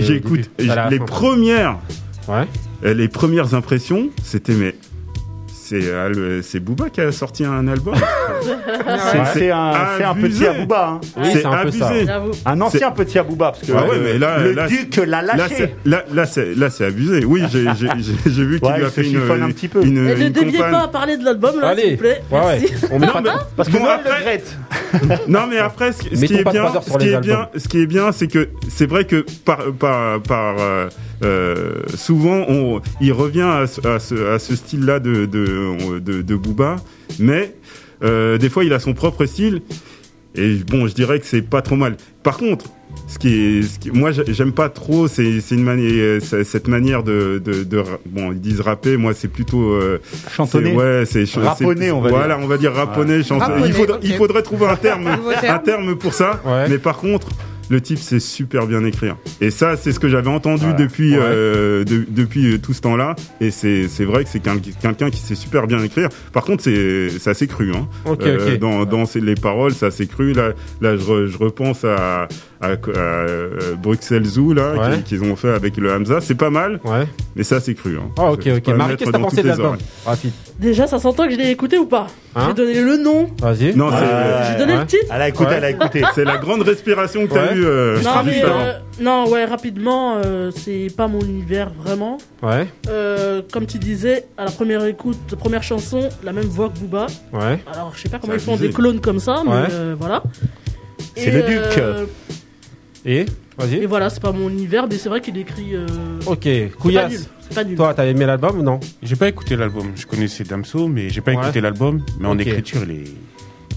j'écoute les fin. premières, Ouais. les premières impressions, c'était mais c'est euh, c'est Booba qui a sorti un album. C'est un, c'est un abusé. petit Abouba. hein. Oui, c'est un peu ça. Un ancien petit Abouba. Parce que Ah ouais, mais là- le là, duc l'a Là, lâché. c'est là, là, c'est là, c'est abusé. Oui, j'ai vu qu'il Ouais, lui a fait une, chiffonne un petit peu. une, Et ne campagne. pas à parler de l'album, là, s'il vous plaît. Ouais, ouais. Merci. On met Non, pas. mais- Parce que après- le regrette. Non, mais après, ce, ce qui est bien, ce qui est bien, albums. ce qui est bien, c'est que c'est vrai que par par par euh, euh, souvent on il revient à ce, à ce, à ce style-là de de, de de Booba, mais euh, des fois il a son propre style et bon, je dirais que c'est pas trop mal. Par contre, ce qui est, ce qui- moi j'ai- j'aime pas trop, c'est c'est une manière, c'est- cette manière de, de, de ra- bon ils disent rapper, moi c'est plutôt euh, Chantonné. c'est- Ouais, c'est c'est- on va dire. Voilà, on va dire raponné, chantonné. Raponné, il, faudrait, ok. il faudrait trouver un terme, un terme pour ça. Ouais. Mais par contre, le type sait super bien écrire. Et ça, c'est ce que j'avais entendu Voilà. depuis Ouais. euh, de- depuis euh, tout ce temps-là. Et c'est c'est vrai que c'est quel- quelqu'un qui sait super bien écrire. Par contre, c'est c'est assez cru. Hein. Euh. Dans les paroles, c'est assez cru. Là, là, je, re- je repense à, à, à, euh, Bruxelles Zoo là Ouais. qu'ils ont fait avec le Hamza. C'est pas mal, Ouais. mais c'est assez cru. Hein. Ah, ok, ok. Marie, qu'est-ce que t'as pensé de l'album. Rapide. Déjà, ça s'entend que je l'ai écouté ou pas Hein J'ai donné le nom, Vas-y. Non, c'est Ouais. j'ai donné Ouais. le titre. Elle a écouté, Ouais. elle a écouté. c'est la grande respiration que t'as Ouais. eue. euh, Non, juste mais, avant. euh, non, ouais, rapidement, euh, c'est pas mon univers vraiment. Ouais. Euh, comme tu disais, à la première écoute, première chanson, la même voix que Booba. Ouais. Alors, je sais pas comment C'est ils font des clones comme ça, mais Ouais. euh, voilà. C'est le duc. Et et Vas-y. voilà, c'est pas mon univers, mais c'est vrai qu'il écrit. Euh, Ok. Couillasse. C'est pas nul. Toi, t'as aimé l'album ou non? J'ai pas écouté l'album. Je connaissais Damso, mais j'ai pas Ouais. écouté l'album. Mais en Ok. écriture, il est,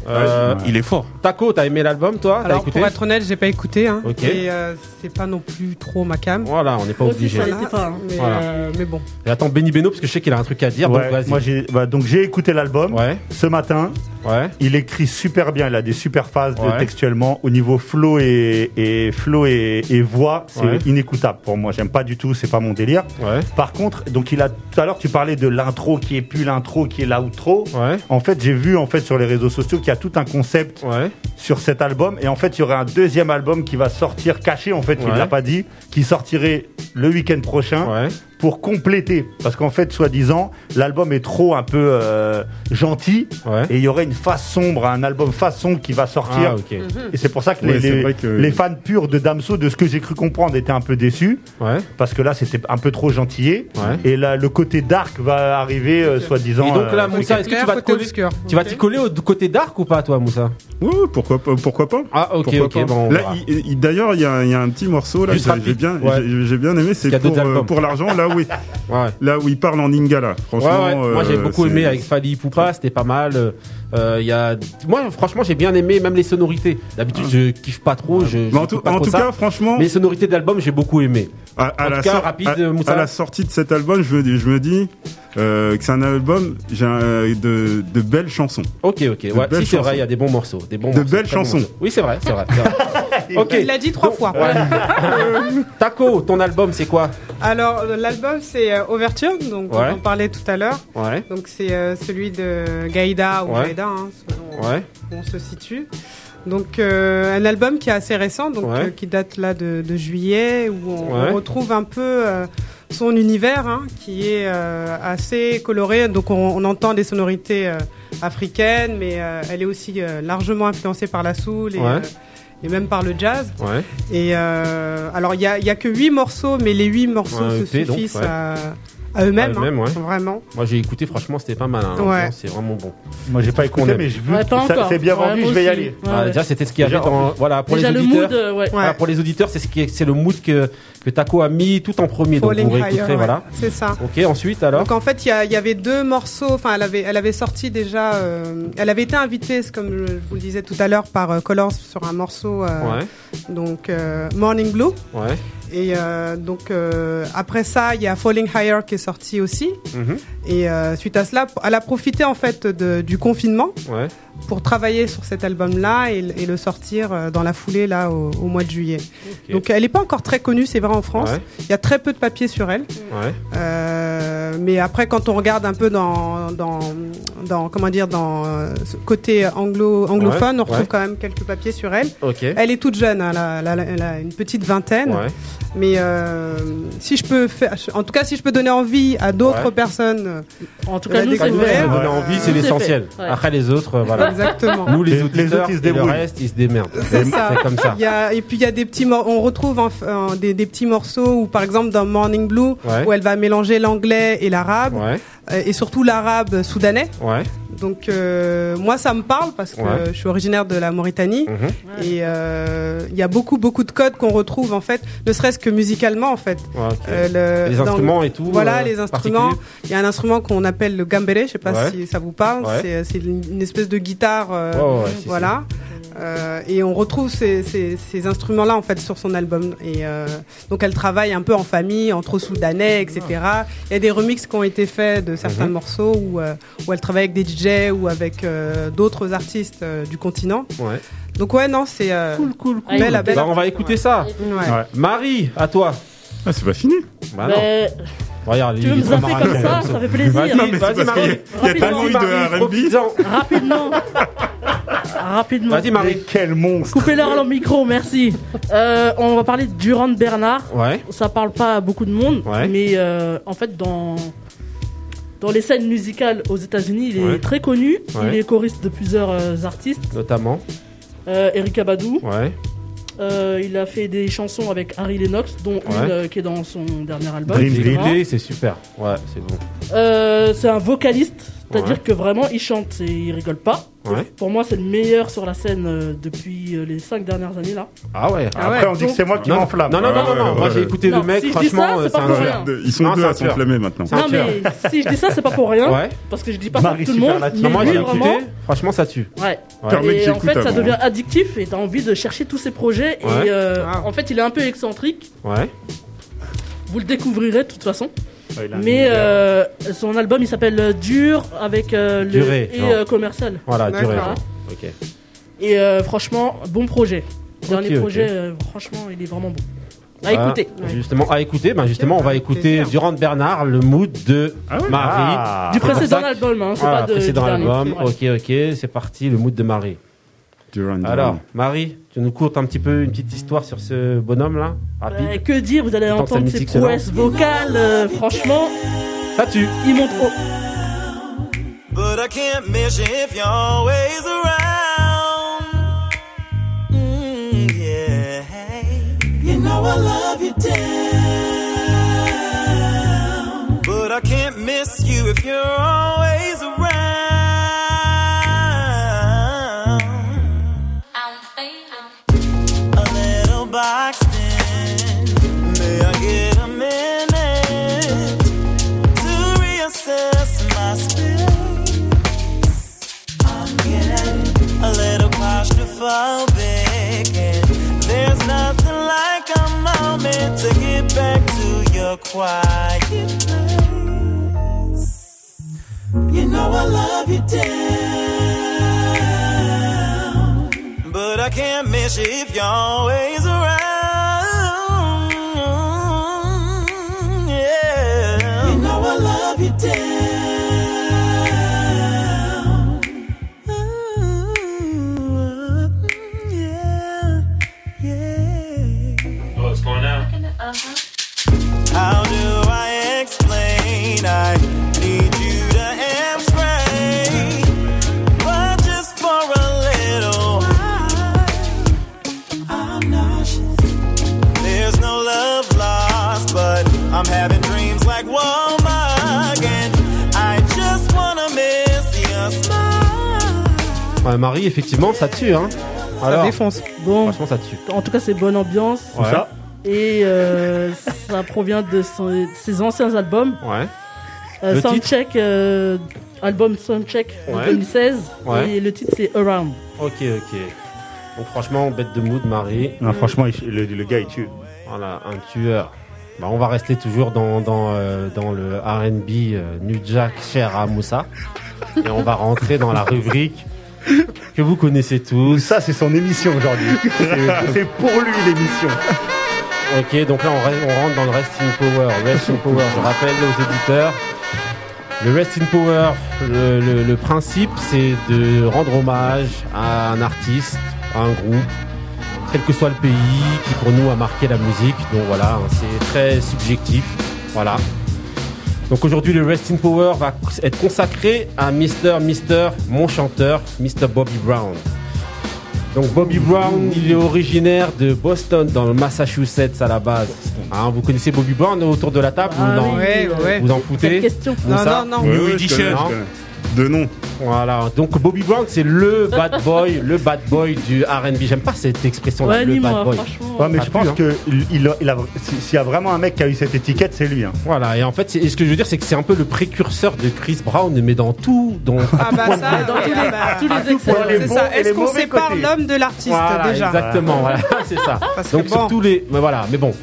euh, il est fort. Taco, t'as aimé l'album, toi? Alors, écouté? pour être honnête, j'ai pas écouté. Hein, Ok. Et euh, c'est pas non plus trop ma cam. Voilà, on n'est pas obligé. ça l'était pas. hein. Mais, Voilà. euh, mais bon. Et attends, Benny Beno, parce que je sais qu'il a un truc à dire, Ouais, donc vas-y. moi j'ai bah, donc j'ai écouté l'album Ouais, ce matin. ouais. Il écrit super bien, il a des super phases de- Ouais. textuellement au niveau flow et, et flow et, et voix, c'est Ouais. inécoutable pour moi. J'aime pas du tout, c'est pas mon délire. Ouais, Par contre, donc il a tout à l'heure tu parlais de l'intro qui est plus l'intro qui est l'outro. ouais, En fait, j'ai vu en fait sur les réseaux sociaux qu'il y a tout un concept ouais. sur cet album et en fait, il y aurait un deuxième album qui va sortir caché en fait, il Ouais. l'a pas dit, qui sortirait le week-end prochain Ouais, pour compléter parce qu'en fait, soi-disant, l'album est trop un peu euh, gentil ouais. et il y aurait une face sombre, un album face sombre qui va sortir. Ah, ok. Et c'est pour ça que Ouais, les, les- vrai que- les fans purs de Damso, de ce que j'ai cru comprendre, étaient un peu déçus Ouais. parce que là, c'était un peu trop gentillé. Ouais. Et là, le côté dark va arriver, euh, soi-disant. Et donc là, euh, Moussa, est-ce que tu vas te coller. Tu vas Ok. t'y coller au côté dark ou pas, toi, Moussa? Ouais, pourquoi pas, pourquoi pas. Ah, ok, Pourquoi ok, bon. il- il- d'ailleurs, il y, y a un petit morceau là, j'ai bien, Ouais. j'ai- bien aimé, c'est pour, euh, pour l'argent, là où, il- Ouais. là où il parle en lingala. Franchement, ouais. Moi j'ai euh, beaucoup aimé avec Fali Poupa, c'était pas mal. Euh, il y a... Moi franchement j'ai bien aimé même les sonorités. D'habitude je kiffe pas trop. Je, Mais en tout, pas en trop tout ça. cas, franchement, mais les sonorités de l'album j'ai beaucoup aimé. à, à en la tout cas, rapide, à- à la sortie de cet album, je me dis, je me dis euh, que c'est un album un- de, de belles chansons. Ok ok. Ouais, si c'est vrai il y a des bons morceaux, des bons De morceaux, belles bons chansons. Oui c'est vrai c'est vrai. ok. Il l'a dit trois fois. Ouais. Taco, ton album c'est quoi Alors, euh, l'album, c'est euh, Overture, donc Ouais. on en parlait tout à l'heure. Ouais. Donc, c'est euh, celui de Gaïda ou Ouais. Gaïda, hein, selon Ouais. où on se situe. Donc, euh, un album qui est assez récent, donc Ouais. euh, qui date là de, de juillet, où on, Ouais. on retrouve un peu. euh, son univers hein, qui est euh, assez coloré. Donc on, on entend des sonorités euh, africaines, mais euh, elle est aussi euh, largement influencée par la soul et, Ouais. euh, et même par le jazz. Ouais. Et euh, alors il y a, y a que huit morceaux, mais les huit morceaux Ouais, se EP, donc, suffisent ouais. à, à eux-mêmes, hein, ouais. vraiment. Moi j'ai écouté, franchement, c'était pas mal. hein. Ouais. C'est vraiment bon. Moi, j'ai pas écouté, mais j'ai vu Ouais, c'est bien vendu, je vais y aller. Ouais. déjà c'était ce qu'il y avait dans voilà pour Déjà les le auditeurs. mood, euh, ouais. Voilà, pour les auditeurs, c'est ce qui est, c'est le mood que que Taco a mis tout en premier. Donc vous réécouterez, voilà. C'est ça. Ok, ensuite alors. Donc en fait, il y, avait deux morceaux. Enfin, elle avait, elle avait sorti déjà. euh, elle avait été invitée, comme je vous le disais tout à l'heure, par euh, Colors sur un morceau. euh, Ouais, Donc euh, Morning Blue. ouais. Et euh, donc euh, après ça, il y a Falling Higher qui est sorti aussi. Mhm. Et euh, suite à cela, elle a profité en fait de- du confinement Ouais. pour travailler sur cet album-là et, le- et le sortir dans la foulée là au, au mois de juillet. Donc elle n'est pas encore très connue, c'est vrai en France. Ouais. Il y a très peu de papier sur elle. Ouais. Mais après, quand on regarde un peu dans, dans, dans comment dire, dans ce côté anglo, anglophone, on retrouve quand même quelques papiers sur elle. Elle est toute jeune, hein, elle, a, elle a- elle a une petite vingtaine. Mais euh, si je peux faire, en tout cas, si je peux donner envie à d'autres Ouais. personnes, En tout cas, nous, des c'est coups Nous, ça ouvert. nous donne Ouais. envie, c'est l'essentiel. ouais. Après les autres, euh, voilà. exactement. Nous les Les- les auditeurs, autres, ils se et le débrouillent. reste, ils se démerdent. C'est comme ça. Il y a, et puis il y a des petits, mor- on retrouve en- en- des, des petits morceaux où, par exemple, dans Morning Blue, Ouais. où elle va mélanger l'anglais et l'arabe, Ouais. euh, et surtout l'arabe soudanais. Donc euh, moi, ça me parle parce que Ouais. je suis originaire de la Mauritanie. Mhm. Et euh, il y a beaucoup beaucoup de codes qu'on retrouve en fait, ne serait-ce que musicalement en fait. Ouais. Euh, le- les instruments et tout. Voilà les instruments. Il y a un instrument qu'on appelle le gambéré, je sais pas Ouais. si ça vous parle. C'est une, espèce de guitare. voilà. Et on retrouve ces, ces, ces instruments-là en fait sur son album. Et donc elle travaille un peu en famille, entre soudanais, etc. Il y a des remixes qui ont été faits de certains Mhm. morceaux où, où elle travaille avec des DJ ou avec euh, d'autres artistes euh, du continent. Ouais. Donc ouais, non, c'est euh, Cool, cool, cool. belle, belle. Bah, on va écouter ça. Ouais. Ouais. Marie, à toi. Ah, c'est pas fini. Bah non. Ben, Regarde, tu veux me zapper comme ça, comme ça fait plaisir. Vas-y, Non, mais c'est vas-y, parce Marie. qu'il y a- il y a Rapidement. tellement de R&B. Rapidement. Rapidement. Vas-y, Marie. Quel monstre Coupez-leur le micro, merci. Euh, on va parler de Durand Bernard. Ouais. Ça parle pas à beaucoup de monde, Ouais. mais euh, en fait, dans, dans les scènes musicales aux États-Unis, il est très connu. Ouais. Il est choriste de plusieurs euh, artistes. Notamment. Euh, Erika Badu. Ouais. Euh, il a fait des chansons avec Harry Lennox, dont une euh, qui est dans son dernier album. Dream c'est super. Ouais, c'est bon. Euh, c'est un vocaliste, c'est-à-dire Ouais. que vraiment il chante et il rigole pas. Ouais. Pour moi, c'est le meilleur sur la scène euh, depuis euh, les cinq dernières années là. Ah ouais. Ah ouais. Après, on dit que c'est moi qui m'enflamme. non, non, non, non, non. Ouais, Moi, j'ai écouté Non, le mec, si ça, franchement, c'est pas c'est pour un rien. jeu. Ils sont Non, deux à s'enflammer maintenant. Non mais si je dis ça, c'est pas pour rien, Ouais. parce que je dis pas ça Marie à tout le monde. mais moi, lui, j'ai vraiment, écouté. Franchement, ça tue. Ouais. Et en fait, ça devient addictif et t'as envie de chercher tous ses projets. Ouais. Et euh, Ah. en fait, il est un peu excentrique. Ouais. Vous le découvrirez de toute façon. Ouais, il a un Mais univers. euh, son album, il s'appelle euh, Dur avec euh, le Durée, et euh, commercial. Voilà, durée. Ok. Et euh, franchement, bon projet. Dernier projet, euh, franchement, il est vraiment bon. À Voilà. écouter. Justement, à écouter, ben justement, on va écouter. Durand Bernard, le mood de Ah Marie. Ah. Du précédent album, hein, c'est Voilà, pas de, précédent du dernier. album. Ouais. Ok, ok, c'est parti, le mood de Marie. Duran, Duran. Alors, Marie, tu nous courtes un petit peu une petite histoire sur ce bonhomme-là Rapide. Euh, que dire, vous allez sa entendre ses prouesses vocales, euh, franchement, Ça tue. il monte haut. But I can't miss you if you're always around. Mm, yeah. You know I love you down. But I can't miss you if you're always moment to get back to your quiet place. You know I love you down, but I can't miss you if you're always around. Yeah, you know I love you down. Marie, effectivement, ça tue, hein. Ça défonce. Bon, franchement, ça tue. en tout cas, c'est bonne ambiance. Ouais. Ça, Et euh, ça provient de son- ses anciens albums. Ouais. Euh, Le Soundcheck, euh, album Soundcheck de Ouais. 2016. Ouais. Et le titre c'est Around. Ok, ok. Donc, franchement, bête de mood, Marie. non, franchement, il- le, le gars, il tue. Voilà, un tueur. Bah, on va rester toujours dans, dans, euh, dans le RB euh, New Jack cher à Moussa. Et on va rentrer dans la rubrique que vous connaissez tous. Ça, c'est son émission aujourd'hui. C'est- pour lui l'émission. Ok, donc là on, re- on rentre dans le Rest in Power. Rest in Power, je rappelle aux auditeurs. Le Rest in Power, le, le- le principe c'est de rendre hommage à un artiste, à un groupe, quel que soit le pays qui pour nous a marqué la musique. Donc voilà, hein, c'est très subjectif. Voilà. Donc aujourd'hui le Rest in Power va être consacré à Mr. Mister, mon chanteur, Mr. Bobby Brown. Donc Bobby Brown, il est originaire de Boston dans le Massachusetts à la base. Hein, vous connaissez Bobby Brown autour de la table Ah ou non? oui. Vous en foutez? Question Non, non, non. New Edition. De nom. Voilà. Donc Bobby Brown, c'est le bad boy, le bad boy du R&B. J'aime pas cette expression là, Ouais, le bad boy. franchement. Ouais, mais je pense plus, que il a, il a- si- s'il y a vraiment un mec qui a eu cette étiquette, c'est lui. Hein. Voilà. Et en fait, et ce que je veux dire, c'est que c'est un peu le précurseur de Chris Brown, mais dans tout, dans à Ah tout bah ça. Dans tous les, tous excès. C'est ça. Est-ce qu'on sépare côtés. l'homme de l'artiste Voilà, déjà? exactement. Voilà, c'est ça. Parce Donc bon. sur tous les, mais voilà, mais bon.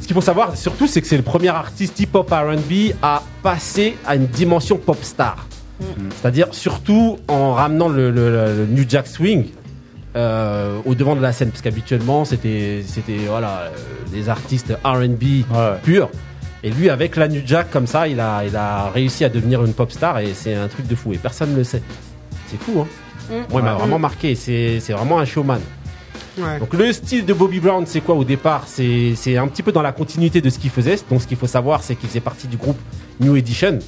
Ce qu'il faut savoir surtout, c'est que c'est le premier artiste hip-hop R&B à passer à une dimension pop star. C'est-à-dire surtout en ramenant le, le- le- le New Jack Swing euh, au devant de la scène, parce qu'habituellement c'était c'était voilà euh, des artistes R&B Ouais. purs. Et lui, avec la New Jack comme ça, il a, il a réussi à devenir une pop star et c'est un truc de fou. Et personne ne le sait. C'est fou, hein Moi, il m'a vraiment marqué. C'est c'est vraiment un showman. Ouais. Donc le style de Bobby Brown, c'est quoi au départ? C'est c'est un petit peu dans la continuité de ce qu'il faisait. Donc ce qu'il faut savoir, c'est qu'il faisait partie du groupe New Edition.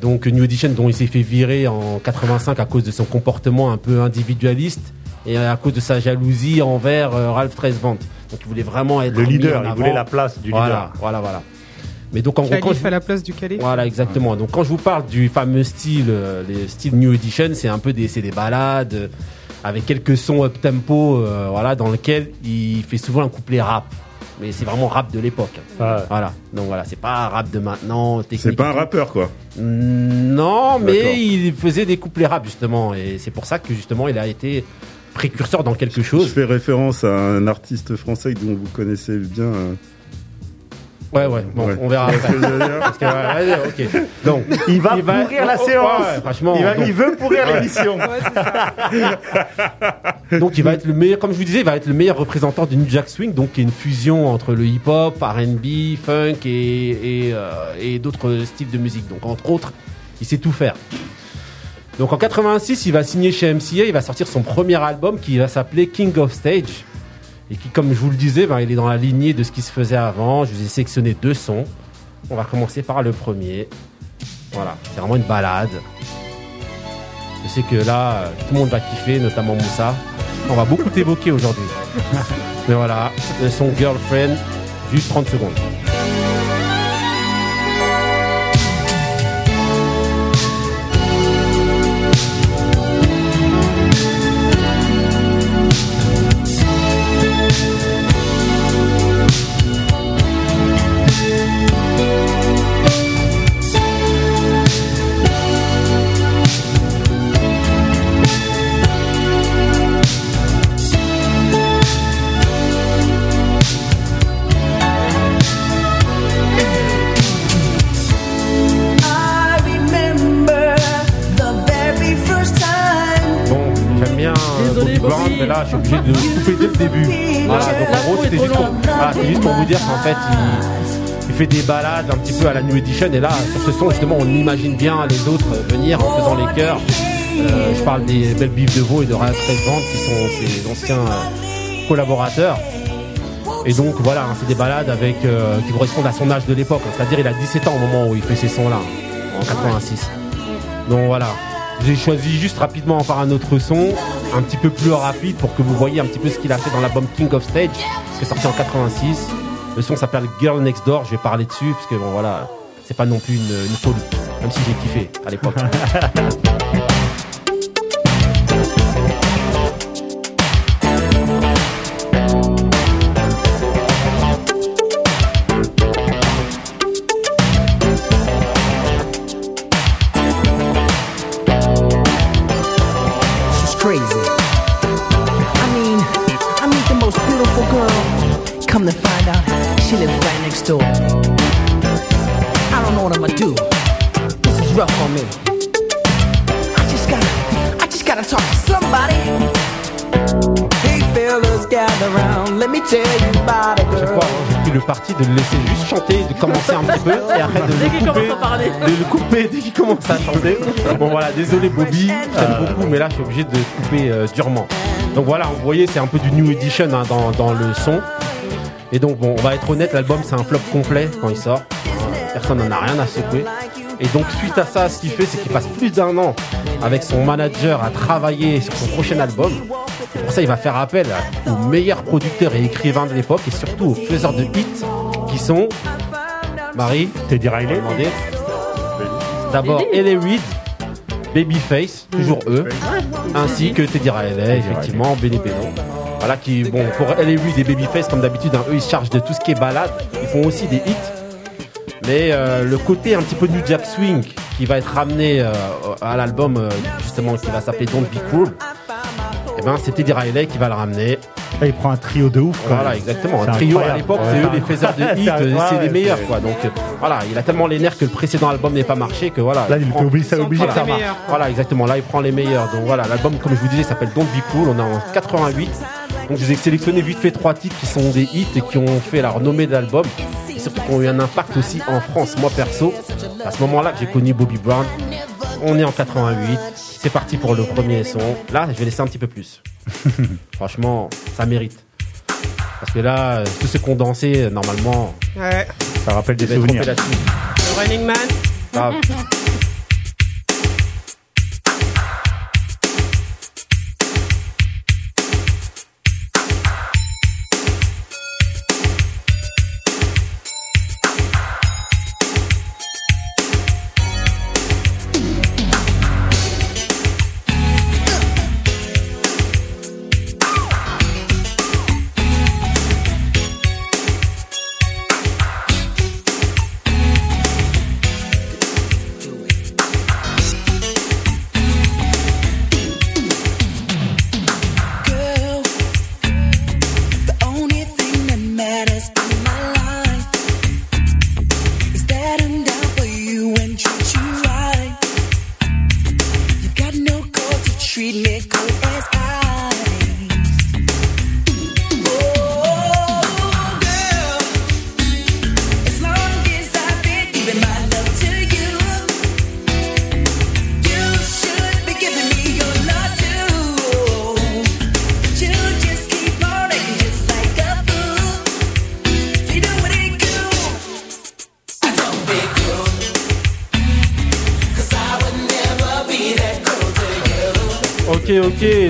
Donc New Edition dont il s'est fait virer en 85 à cause de son comportement un peu individualiste et à cause de sa jalousie envers euh, Ralph Tresvant. Donc il voulait vraiment être Le leader, il voulait la place du Voilà, leader. voilà, voilà. Mais donc en gros, quand je- à la place du calife. voilà, exactement. Donc quand je vous parle du fameux style, euh, les styles New Edition, c'est un peu des, c'est des balades euh, avec quelques sons up tempo, euh, voilà, dans lequel il fait souvent un couplet rap. Mais c'est vraiment rap de l'époque. Voilà. Donc voilà, c'est pas rap de maintenant. C'est pas un rappeur, quoi. Non, D'accord. mais il faisait des couplets rap justement, et c'est pour ça que justement il a été précurseur dans quelque Je chose. fais référence à un artiste français dont vous connaissez bien. Ouais, ouais. Bon, Ouais. on verra après. Parce que, ouais, ouais, ok. Donc, Il va pourrir la oh, oh, séance. ouais, franchement, il, va- donc- il veut pourrir Ouais. l'émission. Donc il va être le meilleur, comme je vous disais, il va être le meilleur représentant du New Jack Swing, donc qui est une fusion entre le hip-hop, R&B, funk et, et, euh, et d'autres styles de musique. Donc entre autres, il sait tout faire. Donc en 86, il va signer chez MCA, il va sortir son premier album qui va s'appeler King of Stage. Et qui, comme je vous le disais, ben, il est dans la lignée de ce qui se faisait avant. Je vous ai sélectionné deux sons. On va commencer par le premier. Voilà, c'est vraiment une balade. Je sais que là, tout le monde va kiffer, notamment Moussa. On va beaucoup t'évoquer aujourd'hui. Mais voilà, le son Girlfriend, juste 30 secondes. Mais là, je suis obligé de couper dès le début. Voilà, donc en gros, c'était juste, pour- juste vous dire qu'en fait, il, il fait des balades un petit peu à la New Edition. Et là, sur ce son, justement, on imagine bien les autres venir en faisant les chœurs. Euh, je parle des belles bives de veau et de Ralph Tresvant qui sont ses anciens euh, collaborateurs. Et donc voilà, hein, c'est des balades avec euh, qui correspondent à son âge de l'époque. hein. C'est-à-dire il a 17 ans au moment où il fait ces sons-là, en 86. Donc voilà. J'ai choisi juste rapidement par un autre son, un petit peu plus rapide pour que vous voyez un petit peu ce qu'il a fait dans l'album King of Stage, qui est sorti en 86. Le son s'appelle Girl Next Door, je vais parler dessus, parce que bon voilà, c'est pas non plus une, une folie, même si j'ai kiffé à l'époque. she lives right next door. I don't know what I'm gonna do. This is rough on me. I just gotta, I just gotta talk to somebody. Hey fellas, gather round. Let me tell you about a Chaque girl. fois, j'ai pris le parti de le laisser juste chanter, de commencer un petit peu et après de Dès le qu'il commence couper. à parler. De le couper dès qu'il commence à chanter. Bon voilà, désolé Bobby, j'aime beaucoup, mais là je suis obligé de couper euh, durement. Donc voilà, vous voyez, c'est un peu du new edition hein, dans, dans le son. Et donc bon, on va être honnête, l'album c'est un flop complet quand il sort. Personne n'en a rien à secouer. Et donc suite à ça, ce qu'il fait, c'est qu'il passe plus d'un an avec son manager à travailler sur son prochain album. Et pour ça, il va faire appel aux meilleurs producteurs et écrivains de l'époque et surtout aux faiseurs de hits qui sont Marie, Teddy Riley. D'abord Ellie Reid, Babyface, toujours eux, ainsi que Teddy Riley, effectivement, Benny Beno. Voilà qui, bon, pour Reid et Babyface, comme d'habitude, hein, eux ils se chargent de tout ce qui est balade. Ils font aussi des hits. Mais euh, le côté un petit peu New Jack Swing qui va être ramené euh, à l'album, euh, justement, qui va s'appeler Don't Be Cruel, et ben c'est Teddy Riley qui va le ramener. Là, il prend un trio de ouf. quand Voilà, exactement. Un trio à l'époque, Ouais, c'est eux les faiseurs de hits, C'est les meilleurs, quoi. Donc euh, voilà, il a tellement les nerfs que le précédent album n'ait pas marché que voilà. Là, il était prend- obligé, ça obligé voilà, que ça les marche. meilleurs. Voilà, exactement. Là, il prend les meilleurs. Donc voilà, l'album, comme je vous disais, s'appelle Don't Be Cool. On est en 88. Donc je vous ai sélectionné vite fait trois titres qui sont des hits et qui ont fait la renommée de l'album. Et surtout qui ont eu un impact aussi en France. Moi perso, à ce moment-là que j'ai connu Bobby Brown, on est en 88. C'est parti pour le premier son. Là, je vais laisser un petit peu plus. Franchement, ça mérite. Parce que là, ont dansé, euh, normalement, Ouais. Ça rappelle des souvenirs. Running Man. Grave.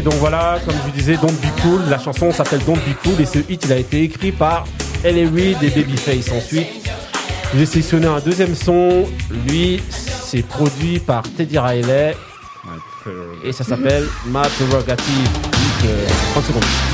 ok, donc voilà, comme je vous disais, Don't Be Cool, la chanson s'appelle Don't Be Cool et ce hit il a été écrit par Ellie Reid et Babyface. Ensuite, j'ai sélectionné un deuxième son, lui c'est produit par Teddy Riley et ça s'appelle Ma Prerogative. Donc, euh, 30 secondes.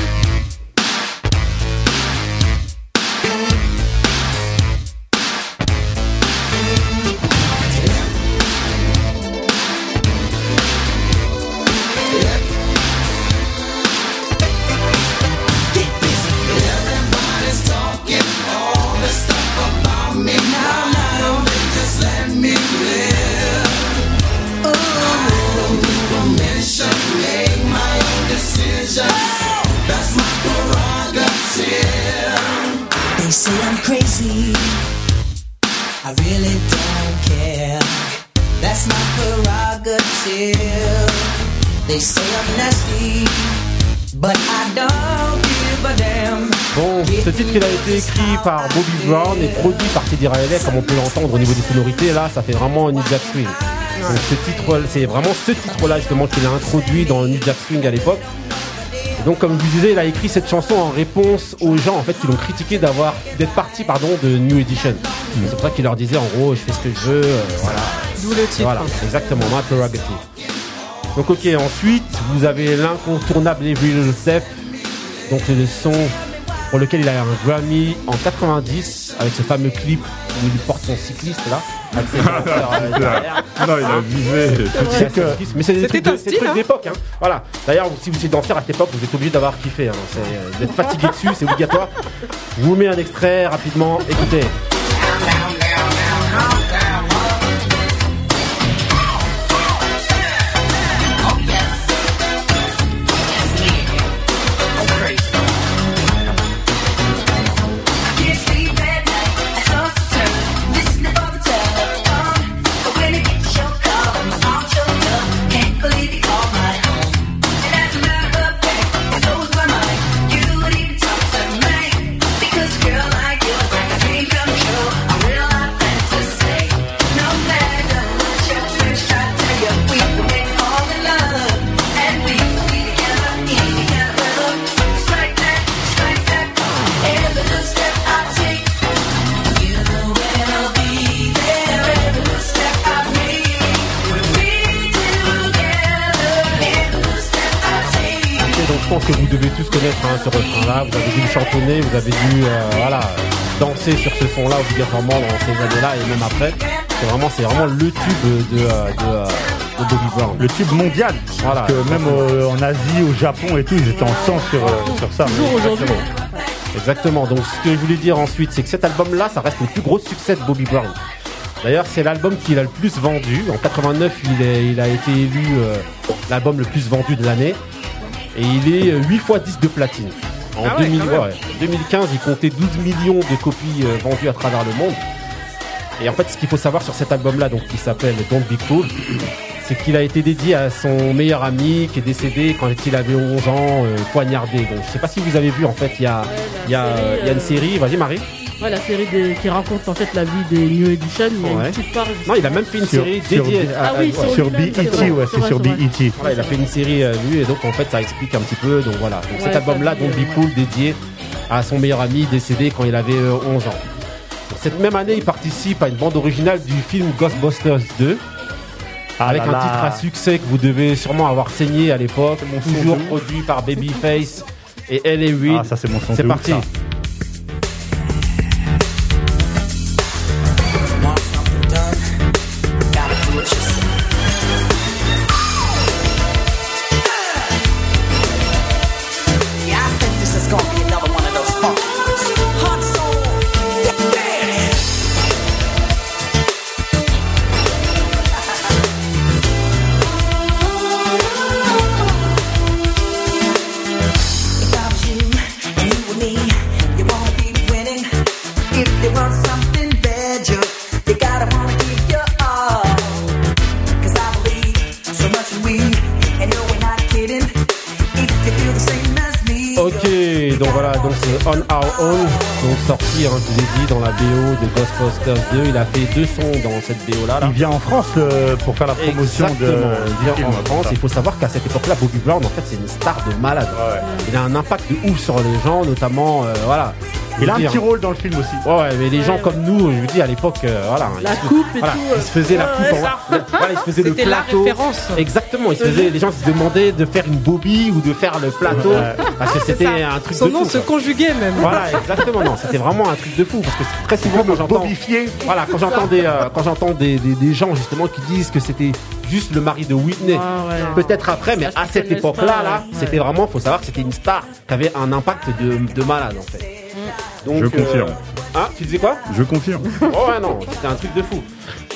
Produit par Teddy Riley, comme on peut l'entendre au niveau des sonorités. Là, ça fait vraiment New Jack Swing. Donc, ce titre, c'est vraiment ce titre-là justement qu'il a introduit dans le New Jack Swing à l'époque. Donc, comme je vous disais, il a écrit cette chanson en réponse aux gens en fait qui l'ont critiqué d'avoir d'être parti pardon de New Edition. C'est pour ça qu'il leur disait en gros, je fais ce que je veux, euh, voilà. D'où le titre. Voilà, exactement, ma prerogative. Donc ok, ensuite, vous avez l'incontournable Every Little Step, donc le son pour lequel il a eu un Grammy en 90 avec ce fameux clip où il porte son cycliste là. avec ses danseurs, euh. Non, il a visé. C'est que- Mais c'est des C'était trucs de- un c'est des style, trucs hein. d'époque. Hein. Voilà. D'ailleurs, si vous êtes danseur à cette époque, vous êtes obligé d'avoir kiffé. Hein. C'est, euh, Vous êtes fatigué dessus, c'est obligatoire. Je vous mets un extrait rapidement. Écoutez. Ce refrain-là. Vous avez dû le chantonner, vous avez dû euh, voilà, danser sur ce son-là obligatoirement dans ces années-là et même après. C'est vraiment, c'est vraiment le tube de, euh, de, de Bobby Brown. Le tube mondial. Voilà. Parce que même euh, en Asie, au Japon et tout, ils étaient en sang sur, euh, sur ça. Toujours aujourd'hui. Exactement. Donc ce que je voulais dire ensuite, c'est que cet album-là, ça reste le plus gros succès de Bobby Brown. D'ailleurs, c'est l'album qu'il a le plus vendu. En 89, il, est- il a été élu euh, l'album le plus vendu de l'année. Et il est 8 fois 10 de platine. En Ah ouais, 2000 quand même. ouais, 2015, il comptait 12 millions de copies euh, vendues à travers le monde. Et en fait, ce qu'il faut savoir sur cet album-là, donc qui s'appelle Don't Be Cool, c'est qu'il a été dédié à son meilleur ami qui est décédé quand il avait 11 ans, euh, poignardé. Donc, je sais pas si vous avez vu, en fait, il y a, il y a, euh, il y a une série. Vas-y, Marie. Ouais, la série qui raconte en fait la vie des New Edition. Il y a Ouais. une petite part. Non, il a même fait une Sur- série sur dédiée B- à, Ah oui, à- sur Sur lui-même, BET, c'est vrai, ouais, c'est c'est vrai, sur c'est vrai. BET. Voilà, il a fait une série euh, lui et donc en fait ça explique un petit peu. Donc voilà, donc cet Ouais, album-là, ça donc dit, Be Cool, dédié à son meilleur ami décédé quand il avait euh, 11 ans. Cette même année, il participe à une bande originale du film Ghostbusters 2. Ah avec là un là. titre à succès que vous devez sûrement avoir saigné à l'époque, toujours produit par Babyface et L.A. Reid. Ah, ça, c'est mon son C'est de ouf, parti. ça. Il a fait deux sons dans cette BO là. Il vient en France euh, pour faire la promotion de. Il vient en France. Il faut savoir qu'à cette époque-là, Bobby Brown, en fait, c'est une star de malade. Il a un impact de ouf sur les gens, notamment, euh, voilà. Il a un dire, petit rôle dans le film aussi. Ouais, ouais, mais les gens Ouais, comme nous, je vous dis à l'époque, euh, voilà. La ils se- coupe et voilà, tout, Ils se faisaient la coupe. ouais, en- voilà, ils se faisaient le C'était la plateau. référence. Exactement, ils se faisaient, les gens se demandaient de faire une Bobby ou de faire le plateau. Ouais. Parce que c'était ça. un truc Son de nom fou, se quoi. conjuguait même. Voilà, exactement. Non, c'était vraiment un truc de fou parce que c'est très souvent quand j'entends, voilà, quand j'entends des, euh, quand j'entends des, des, des gens justement qui disent que c'était juste le mari de Whitney. Ah, ouais. Peut-être après, mais Ça, à cette époque-là, là, ouais. c'était vraiment, faut savoir que c'était une star qui avait un impact de, de malade en fait. Donc, Je confirme. Hein, tu disais quoi? Je confirme. Oh ouais non, c'était un truc de fou.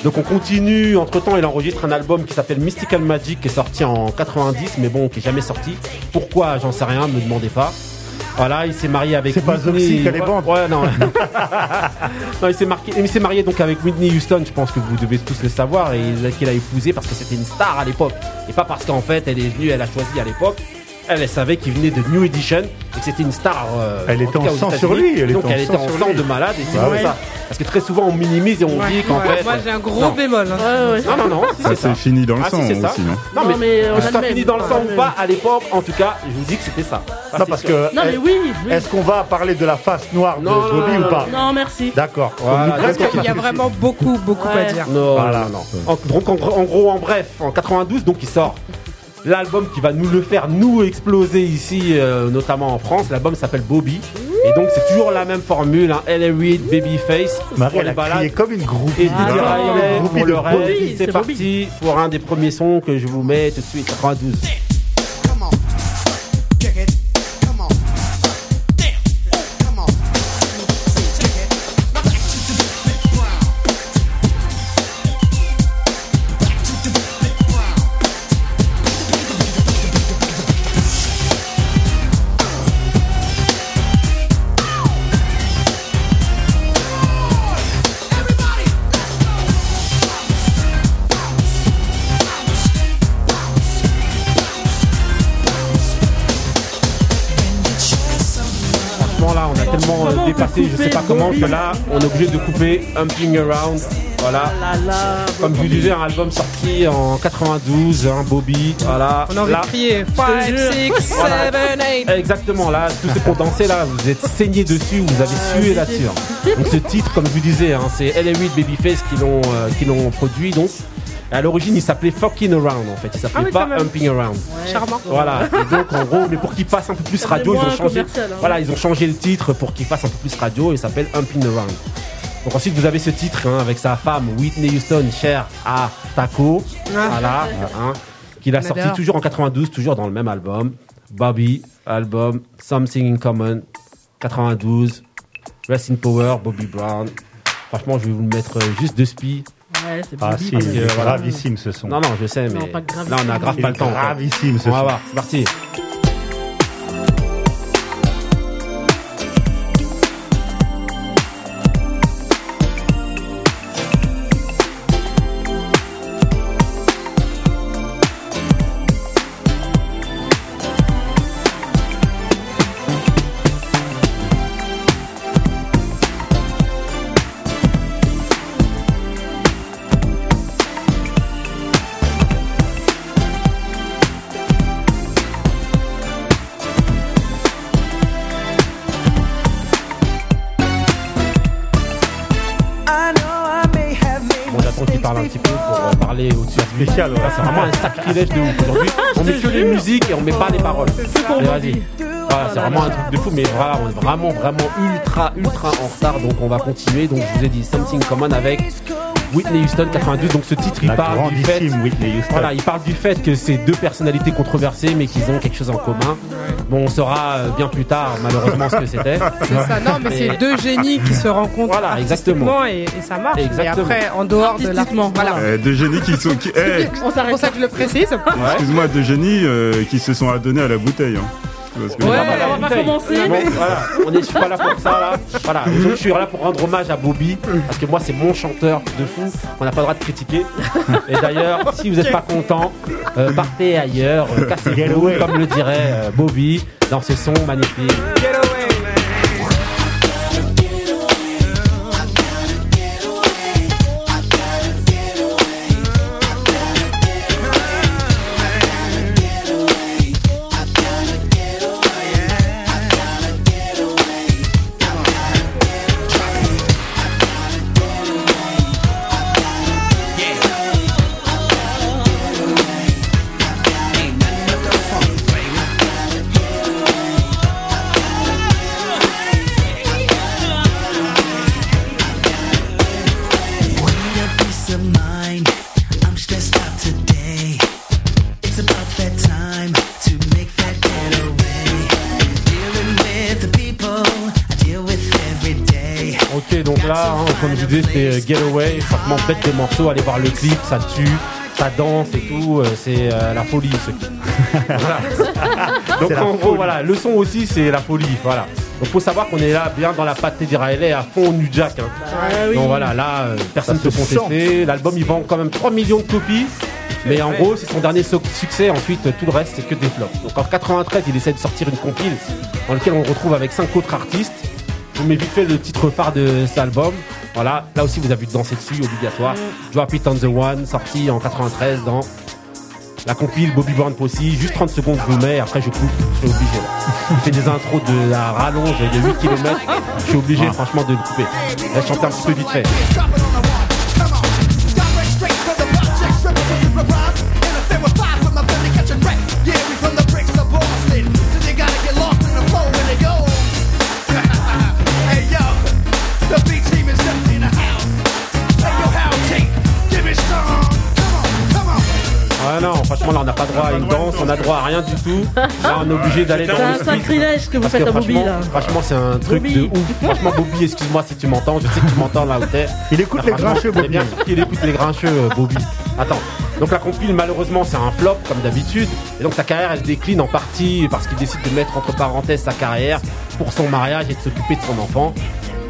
Donc on continue, entre temps il enregistre un album qui s'appelle Mystical Magic qui est sorti en 90 mais bon qui est jamais sorti. Pourquoi? J'en sais rien, me demandez pas. Voilà, il s'est marié avec C'est pas Whitney- Zoxy qu'elle est bande. Ouais, non. non, il s'est marqué, il s'est marié donc avec Whitney Houston, je pense que vous devez tous le savoir, et il- qu'il a épousé parce que c'était une star à l'époque. Et pas parce qu'en fait elle est venue, elle a choisi à l'époque. Elle, elle savait qu'il venait de New Edition et que c'était une star. euh, Elle en était en sang sur lui, elle donc était elle était sang en sang de malade et c'est Bah pour ouais. ça. Parce que très souvent on minimise et on dit qu'en Ouais, fait. Moi j'ai un gros Non. bémol. hein. Ouais, ouais. Non, non, non, si, Ça, c'est ça. c'est fini dans le Ah, sang aussi, non Non, Non, mais, mais on que a ça fini dans le sang ou pas, à l'époque, en tout cas, je vous dis que c'était ça. Ça, Non, parce que. Non, mais oui. oui. Est-ce qu'on va parler de la face noire de Bobby ou pas Non, merci. D'accord. Parce qu'il y a vraiment beaucoup, beaucoup à dire. Non, Voilà. non, donc, en gros, en bref, en 92, donc il sort l'album qui va nous le faire nous exploser ici, euh, notamment en France. L'album s'appelle Bobby. Et donc c'est toujours la même formule, hein, L.A. Reid, Babyface, Marie, pour elle a crié comme une groupie. Et Ah, Riley pour le reste. C'est parti pour un des premiers sons que je vous mets tout de suite, 92. Comment, que là, on est obligé de couper Humping Around. Voilà. Là, là, Comme je vous disais, un album sorti en 92, hein, Bobby. Voilà. On Là, de crier te 5, jure. 6, Voilà. 7, 8. Exactement, là, tous ceux ont dansé là, vous êtes saigné dessus, vous avez sué là-dessus. hein. Donc ce titre, comme je vous disais, hein, c'est L.A. Reid Babyface qui l'ont euh, qui l'ont produit. Donc à l'origine, il s'appelait Fucking Around en fait, il s'appelait Ah pas. Humping Around. Charmant. Voilà. Et donc en gros, mais pour qu'il fasse un peu plus radio, ils ont changé. hein. Voilà, ils ont changé le titre pour qu'il fasse un peu plus radio et il s'appelle Humping Around. Donc ensuite vous avez ce titre hein, avec sa femme Whitney Houston, chère à Taco, voilà, hein, qu'il a On sorti adore. toujours en 92, toujours dans le même album. Bobby, album Something in Common, 92, Rest in Power, Bobby Brown. Franchement, je vais vous le mettre euh, juste de spi. Ouais, c'est Ah si, euh, gravissime ce son. Non, non, je sais, mais Non, pas grave. là on a grave Il pas le temps. quoi. gravissime ce On va son. voir, c'est parti. Spécial, ouais. Là, c'est vraiment un sacrilège de ouf. Aujourd'hui, on met que les musiques et on met pas les paroles. Mais vas-y. Voilà, c'est vraiment un truc de fou, mais voilà, on est vraiment, vraiment ultra, ultra en retard. Donc, on va continuer. Donc, je vous ai dit Something Common avec Whitney Houston 92. Donc, ce titre, il La parle du fait. grandissime Whitney Houston. Voilà, il parle du fait que c'est deux personnalités controversées, mais qu'ils ont quelque chose en commun. Bon, on saura euh, bien plus tard, malheureusement, ce que c'était. C'est ça, non, mais c'est deux génies qui se rencontrent Voilà, exactement. et, et ça marche. Exactement. Et après, en dehors de la. Artistiquement, Voilà. Euh, deux génies qui sont. Qui, eh, On C'est s'arrête pour ça que je le précise. Excuse-moi, deux génies euh, qui se sont adonnés à la bouteille. Hein. Parce que- Ouais, on va bouteille. commencer. Bon, voilà, on est je suis pas là pour ça là. Voilà, aujourd'hui, je suis là pour rendre hommage à Bobby parce que moi c'est mon chanteur de fou. On n'a pas le droit de critiquer. Et d'ailleurs, si vous n'êtes pas content, euh, partez ailleurs, euh, cassez-vous, comme le dirait euh, Bobby dans ce son magnifique. Get away, comme je disais, c'était euh, Getaway. Franchement, bête de morceau. Allez voir le clip, ça tue, ça danse et tout. euh, c'est euh, la folie ce clip. Voilà. Donc en gros, voilà, le son aussi, c'est la folie. Voilà. Donc faut savoir qu'on est là bien dans la patte Teddy Riley à fond New Jack. Hein. Ah oui. Donc voilà, là, euh, personne ne peut se contester. L'album, il vend quand même 3 millions de copies. Mais en gros, c'est son dernier succès. Ensuite, tout le reste, c'est que des flops. Donc en 93, il essaie de sortir une compile dans laquelle on retrouve avec 5 autres artistes. Je vous mets vite fait le titre phare de cet album. Voilà, là aussi, vous avez vu de danser dessus, obligatoire. Drop It on the One, sorti en 93 dans la compile Bobby Brown Posse. Juste 30 secondes, je vous mets. Après, je coupe. Je suis obligé. Là. Je fais des intros de la rallonge de 8 km. Je suis obligé, franchement, de le couper. Là, je un petit peu vite fait. Franchement, là, on n'a pas droit à une danse, on a droit à rien du tout. Là, on est obligé d'aller dans C'est un le sacrilège que vous faites que à Bobby franchement, là. franchement, c'est un truc Bobby. de ouf. Franchement, Bobby, excuse-moi si tu m'entends. Je sais que tu m'entends là où t'es. Il écoute les grincheux, Bobby. Bien sûr qu'il écoute les grincheux, euh, Bobby. Attends. Donc la compile, malheureusement, c'est un flop, comme d'habitude. Et donc sa carrière, elle décline en partie parce qu'il décide de mettre entre parenthèses sa carrière pour son mariage et de s'occuper de son enfant.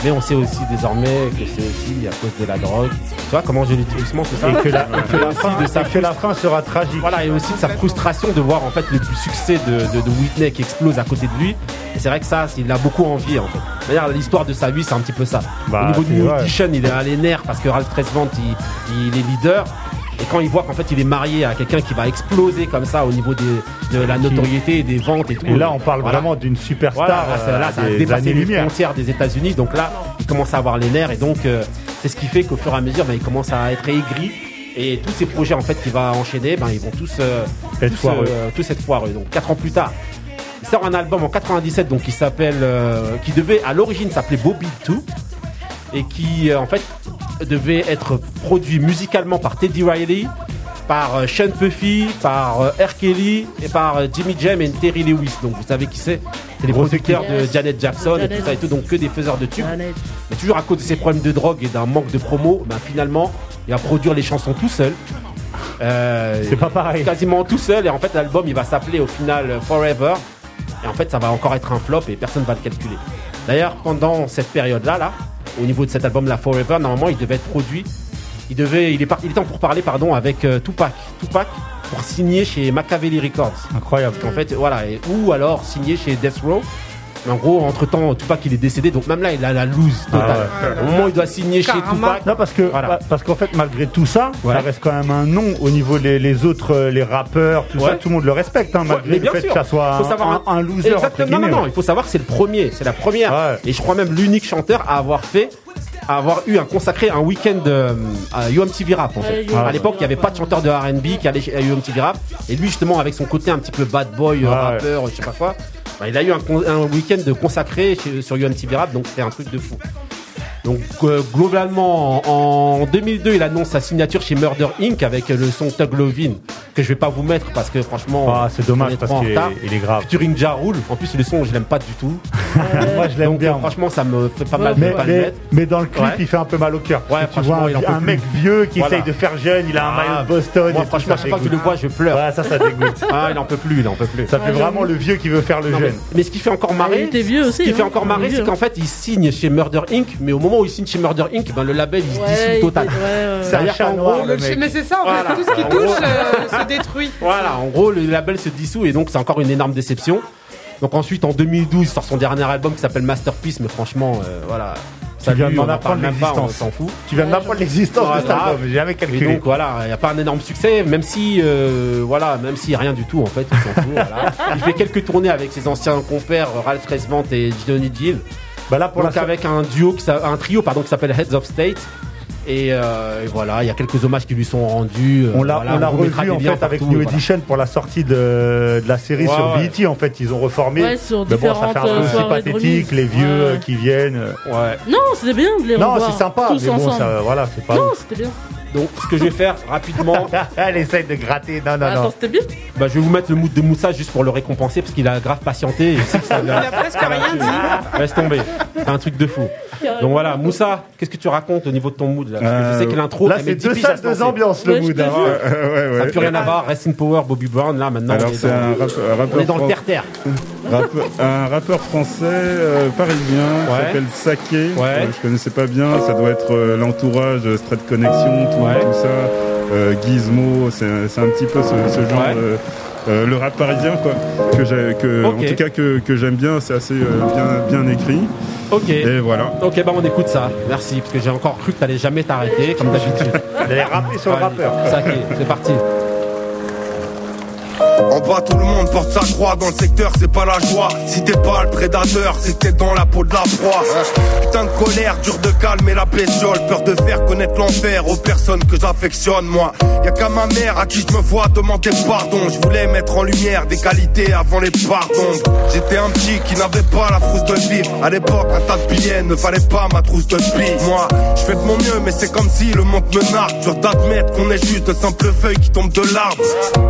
Mais on sait aussi désormais que c'est aussi à cause de la drogue. Tu vois comment je le dis doucement, c'est ça Et que la, que la fin, de sa que la fin sera tragique. voilà, et aussi de sa frustration de voir en fait le succès de, de, de Whitney qui explose à côté de lui. Et c'est vrai que ça, il a beaucoup envie en fait. D'ailleurs, l'histoire de sa vie, c'est un petit peu ça. Bah, Au niveau de New. Edition, il est à les nerfs parce que Ralph Tresvant, il, il est leader. Et quand il voit qu'en fait il est marié à quelqu'un qui va exploser comme ça au niveau des- de la notoriété et des ventes et tout. Et là, on parle Voilà. vraiment d'une superstar Voilà, là, ça- euh, a dépassé les frontières des États-Unis. Donc là, il commence à avoir les nerfs et donc euh, c'est ce qui fait qu'au fur et à mesure, ben, il commence à être aigri. Et tous ces projets en fait qu'il va enchaîner, ben, ils vont tous, euh, tous, foireux. euh, tous être foireux. Donc quatre ans plus tard, il sort un album en 97 donc qui s'appelle, euh, qui devait à l'origine s'appeler Bobby 2 et qui euh, en fait devait être produit musicalement par Teddy Riley, par euh, Sean Puffy, par euh, R. Kelly et par euh, Jimmy Jam et Terry Lewis. Donc vous savez qui c'est C'est les producteurs de Janet Jackson et tout ça et tout, donc que des faiseurs de tubes. Mais toujours à cause de ses problèmes de drogue et d'un manque de promo, ben finalement, il va produire les chansons tout seul. Euh, C'est pas pareil. quasiment tout seul et en fait l'album il va s'appeler au final Forever et en fait ça va encore être un flop et personne va le calculer. D'ailleurs pendant cette période là là au niveau de cet album là Forever normalement il devait être produit. Il devait il est parti il était en pour parler pardon avec euh, Tupac. Tupac pour signer chez Machiavelli Records. Incroyable. en fait voilà et- ou alors signer chez Death Row mais en gros entre temps Tupac il est décédé donc même là il a la loose totale Ah au moment où il doit signer chez. Tupac Non parce que Voilà. bah, parce qu'en fait malgré tout ça, Ouais. ça reste quand même un nom au niveau des les autres euh, les rappeurs, tout ça, tout le monde le respecte hein, malgré mais le bien fait sûr. que ça soit Faut un, savoir un- un loser. Exactement. Non, non, guillemets, non. ouais. Il faut savoir que c'est le premier. C'est la première. Ouais. Et je crois même l'unique chanteur à avoir fait, à avoir eu un consacré un week-end euh, à UMTV Rap en fait. Ouais, à l'époque, il n'y avait pas de chanteur de R&B qui allait chez- à UMTV Rap. Et lui, justement, avec son côté un petit peu bad boy, euh, Ouais. rappeur, je sais pas quoi, il a eu un, week-end consacré sur UMTV Rap. Donc c'était un truc de fou. Donc euh, globalement, en, en 2002, il annonce sa signature chez Murder Inc. avec le son Tug Lovin que je vais pas vous mettre parce que franchement, Ah, c'est dommage parce qu'il est, retard. il est grave. Featuring Ja Rule. En plus, le son, je l'aime pas du tout. Moi je l'aime bien. franchement, ça me fait pas mal de mais, pas le mais, mettre. mais dans le clip, Ouais. il fait un peu mal au cœur. Ouais, tu franchement, vois il un, un plus. mec vieux qui Voilà. essaye de faire jeune, il a un Ah, maillot de Boston. Moi, franchement, à chaque fois que je le vois, je pleure. Ouais, ça, ça dégoûte. Ah, il en peut plus, il en peut plus. Ça fait vraiment le vieux qui veut faire le jeune. mais ce qui fait encore marrer, ce qui fait hein. encore marrer, est c'est qu'en fait, il signe chez Murder Inc. Mais au moment où il signe chez Murder Inc., ben, le label il se dissout total. C'est un chat noir, gros, le Le- mec. Mais c'est ça, en Voilà. fait, tout ce qui En touche gros- euh, se détruit. Voilà, en gros, le label se dissout et donc c'est encore une énorme déception. Donc ensuite, en 2012, il sort son dernier album qui s'appelle Masterpiece, mais franchement, euh, voilà. Tu viens de m'en on en apprendre l'existence. s'en fout. Tu viens de m'apprendre l'existence Ouais, de cet album, j'ai jamais Et calculé. donc voilà, il n'y a pas un énorme succès, même si euh, voilà, même si rien du tout en fait, il s'en fout. voilà. Il fait quelques tournées avec ses anciens compères Ralph Tresvant et Johnny Gill. Bah là, pour Donc la avec un duo, qui s'a- un trio pardon qui s'appelle Heads of State. Et, euh, et voilà, il y a quelques hommages qui lui sont rendus. euh, On l'a voilà, on l'a revu en fait avec New voilà. Edition pour la sortie de, de la série Ouais, sur ouais. BET en fait ils ont reformé. Ouais, sur Mais bon ça fait un peu euh, pathétique les vieux Ouais. qui viennent. Ouais. Non, c'était bien de les Non c'est sympa tous mais bon ensemble. ça voilà c'est pas. Non, c'était bien. Donc ce que je vais faire rapidement, Elle essaye de gratter non non Attends, non. c'était bien. bah, je vais vous mettre le mood de Moussa juste pour le récompenser parce qu'il a grave patienté. Et je sais que ça Il a presque rien dit. Laisse tomber. C'est un truc de fou. Donc voilà, Moussa, qu'est-ce que tu racontes au niveau de ton mood là? Parce que je Euh, sais que l'intro, Là elle c'est met 10 deux piges à salles se deux lancer. ambiances le Ouais, je mood. te hein. jure. ouais, ouais. Ça n'a plus rien à voir. Rest in Power, Bobby Brown. Là maintenant, Alors on est c'est dans, un, rap- un rappeur, on est dans le fran- terre-terre. Un rappeur français euh, parisien qui Ouais. s'appelle Saké. Ouais. Euh, je connaissais pas bien. Ça doit être euh, l'entourage, Straight Connection, tout, Ouais. tout ça. Euh, Gizmo, c'est un, petit peu ce, ce genre. Ouais. euh, euh, le rap parisien quoi que j'ai que Ok. en tout cas que, que j'aime bien c'est assez euh, bien bien écrit Ok. et voilà Ok, bah on écoute ça. Merci, parce que j'ai encore cru que t'allais jamais t'arrêter, comme d'habitude. Elle est rappée sur le rappeur. C'est parti. En bas, tout le monde porte sa croix. Dans le secteur, c'est pas la joie. Si t'es pas le prédateur, c'est que t'es dans la peau de la proie. Putain de colère, dur de calmer la bestiole. Peur de faire connaître l'enfer aux personnes que j'affectionne, moi. Y a qu'à ma mère à qui je me vois demander pardon. Je voulais mettre en lumière des qualités avant les pardons. J'étais un petit qui n'avait pas la frousse de vivre. À l'époque, un tas de billets ne valait pas ma trousse de pille. Moi, je fais de mon mieux, mais c'est comme si le monde me nargue. Dur d'admettre qu'on est juste de simples feuilles qui tombent de l'arbre.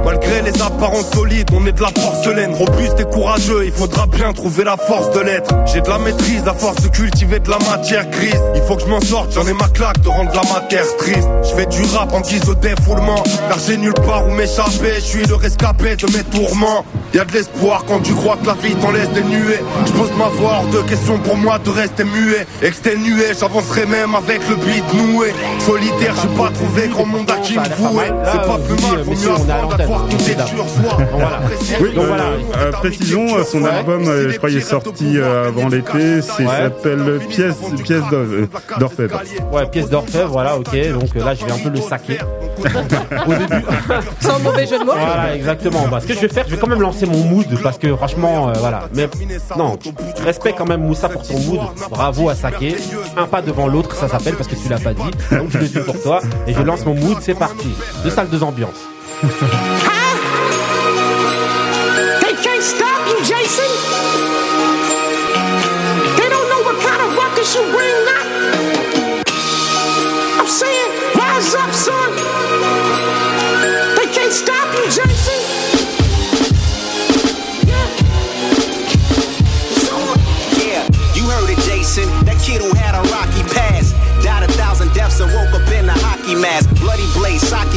Malgré les apparences solides, on est de la porcelaine. Robuste et courageux, il faudra bien trouver la force de l'être. J'ai de la maîtrise à force de cultiver de la matière grise. Il faut que je m'en sorte, j'en ai ma claque de rendre la matière triste. Je fais du rap en guise de défoulement. Car j'ai nulle part où m'échapper, je suis le rescapé de mes tourments. Y a de l'espoir quand tu crois que la vie t'en laisse des nuées. Je pose ma voix hors de question pour moi de rester muet. Exténué, j'avancerai même avec le beat noué. Solitaire, j'ai pas trouvé grand monde à qui me vouer. C'est pas plus mal, faut mieux apprendre à croire compter sur soi. Oui, donc voilà. Euh, précisons, euh, son album, euh, je crois, il est sorti euh, avant l'été. C'est Ouais. s'appelle Pièce, pièce d'or- euh, d'orfèvre. Ouais, pièce d'orfèvre, voilà, ok. Donc euh, là, je vais un peu le saquer. Au début. Sans mauvais jeu de mots. Voilà, exactement. Bah, ce que je vais faire, je vais quand même lancer mon mood parce que franchement, euh, voilà. Mais non, je respecte quand même Moussa pour ton mood. Bravo à Saké. Un pas devant l'autre, ça s'appelle parce que tu l'as pas dit. Donc je le dis pour toi. Et je lance mon mood, c'est parti. Deux salles, deux ambiances.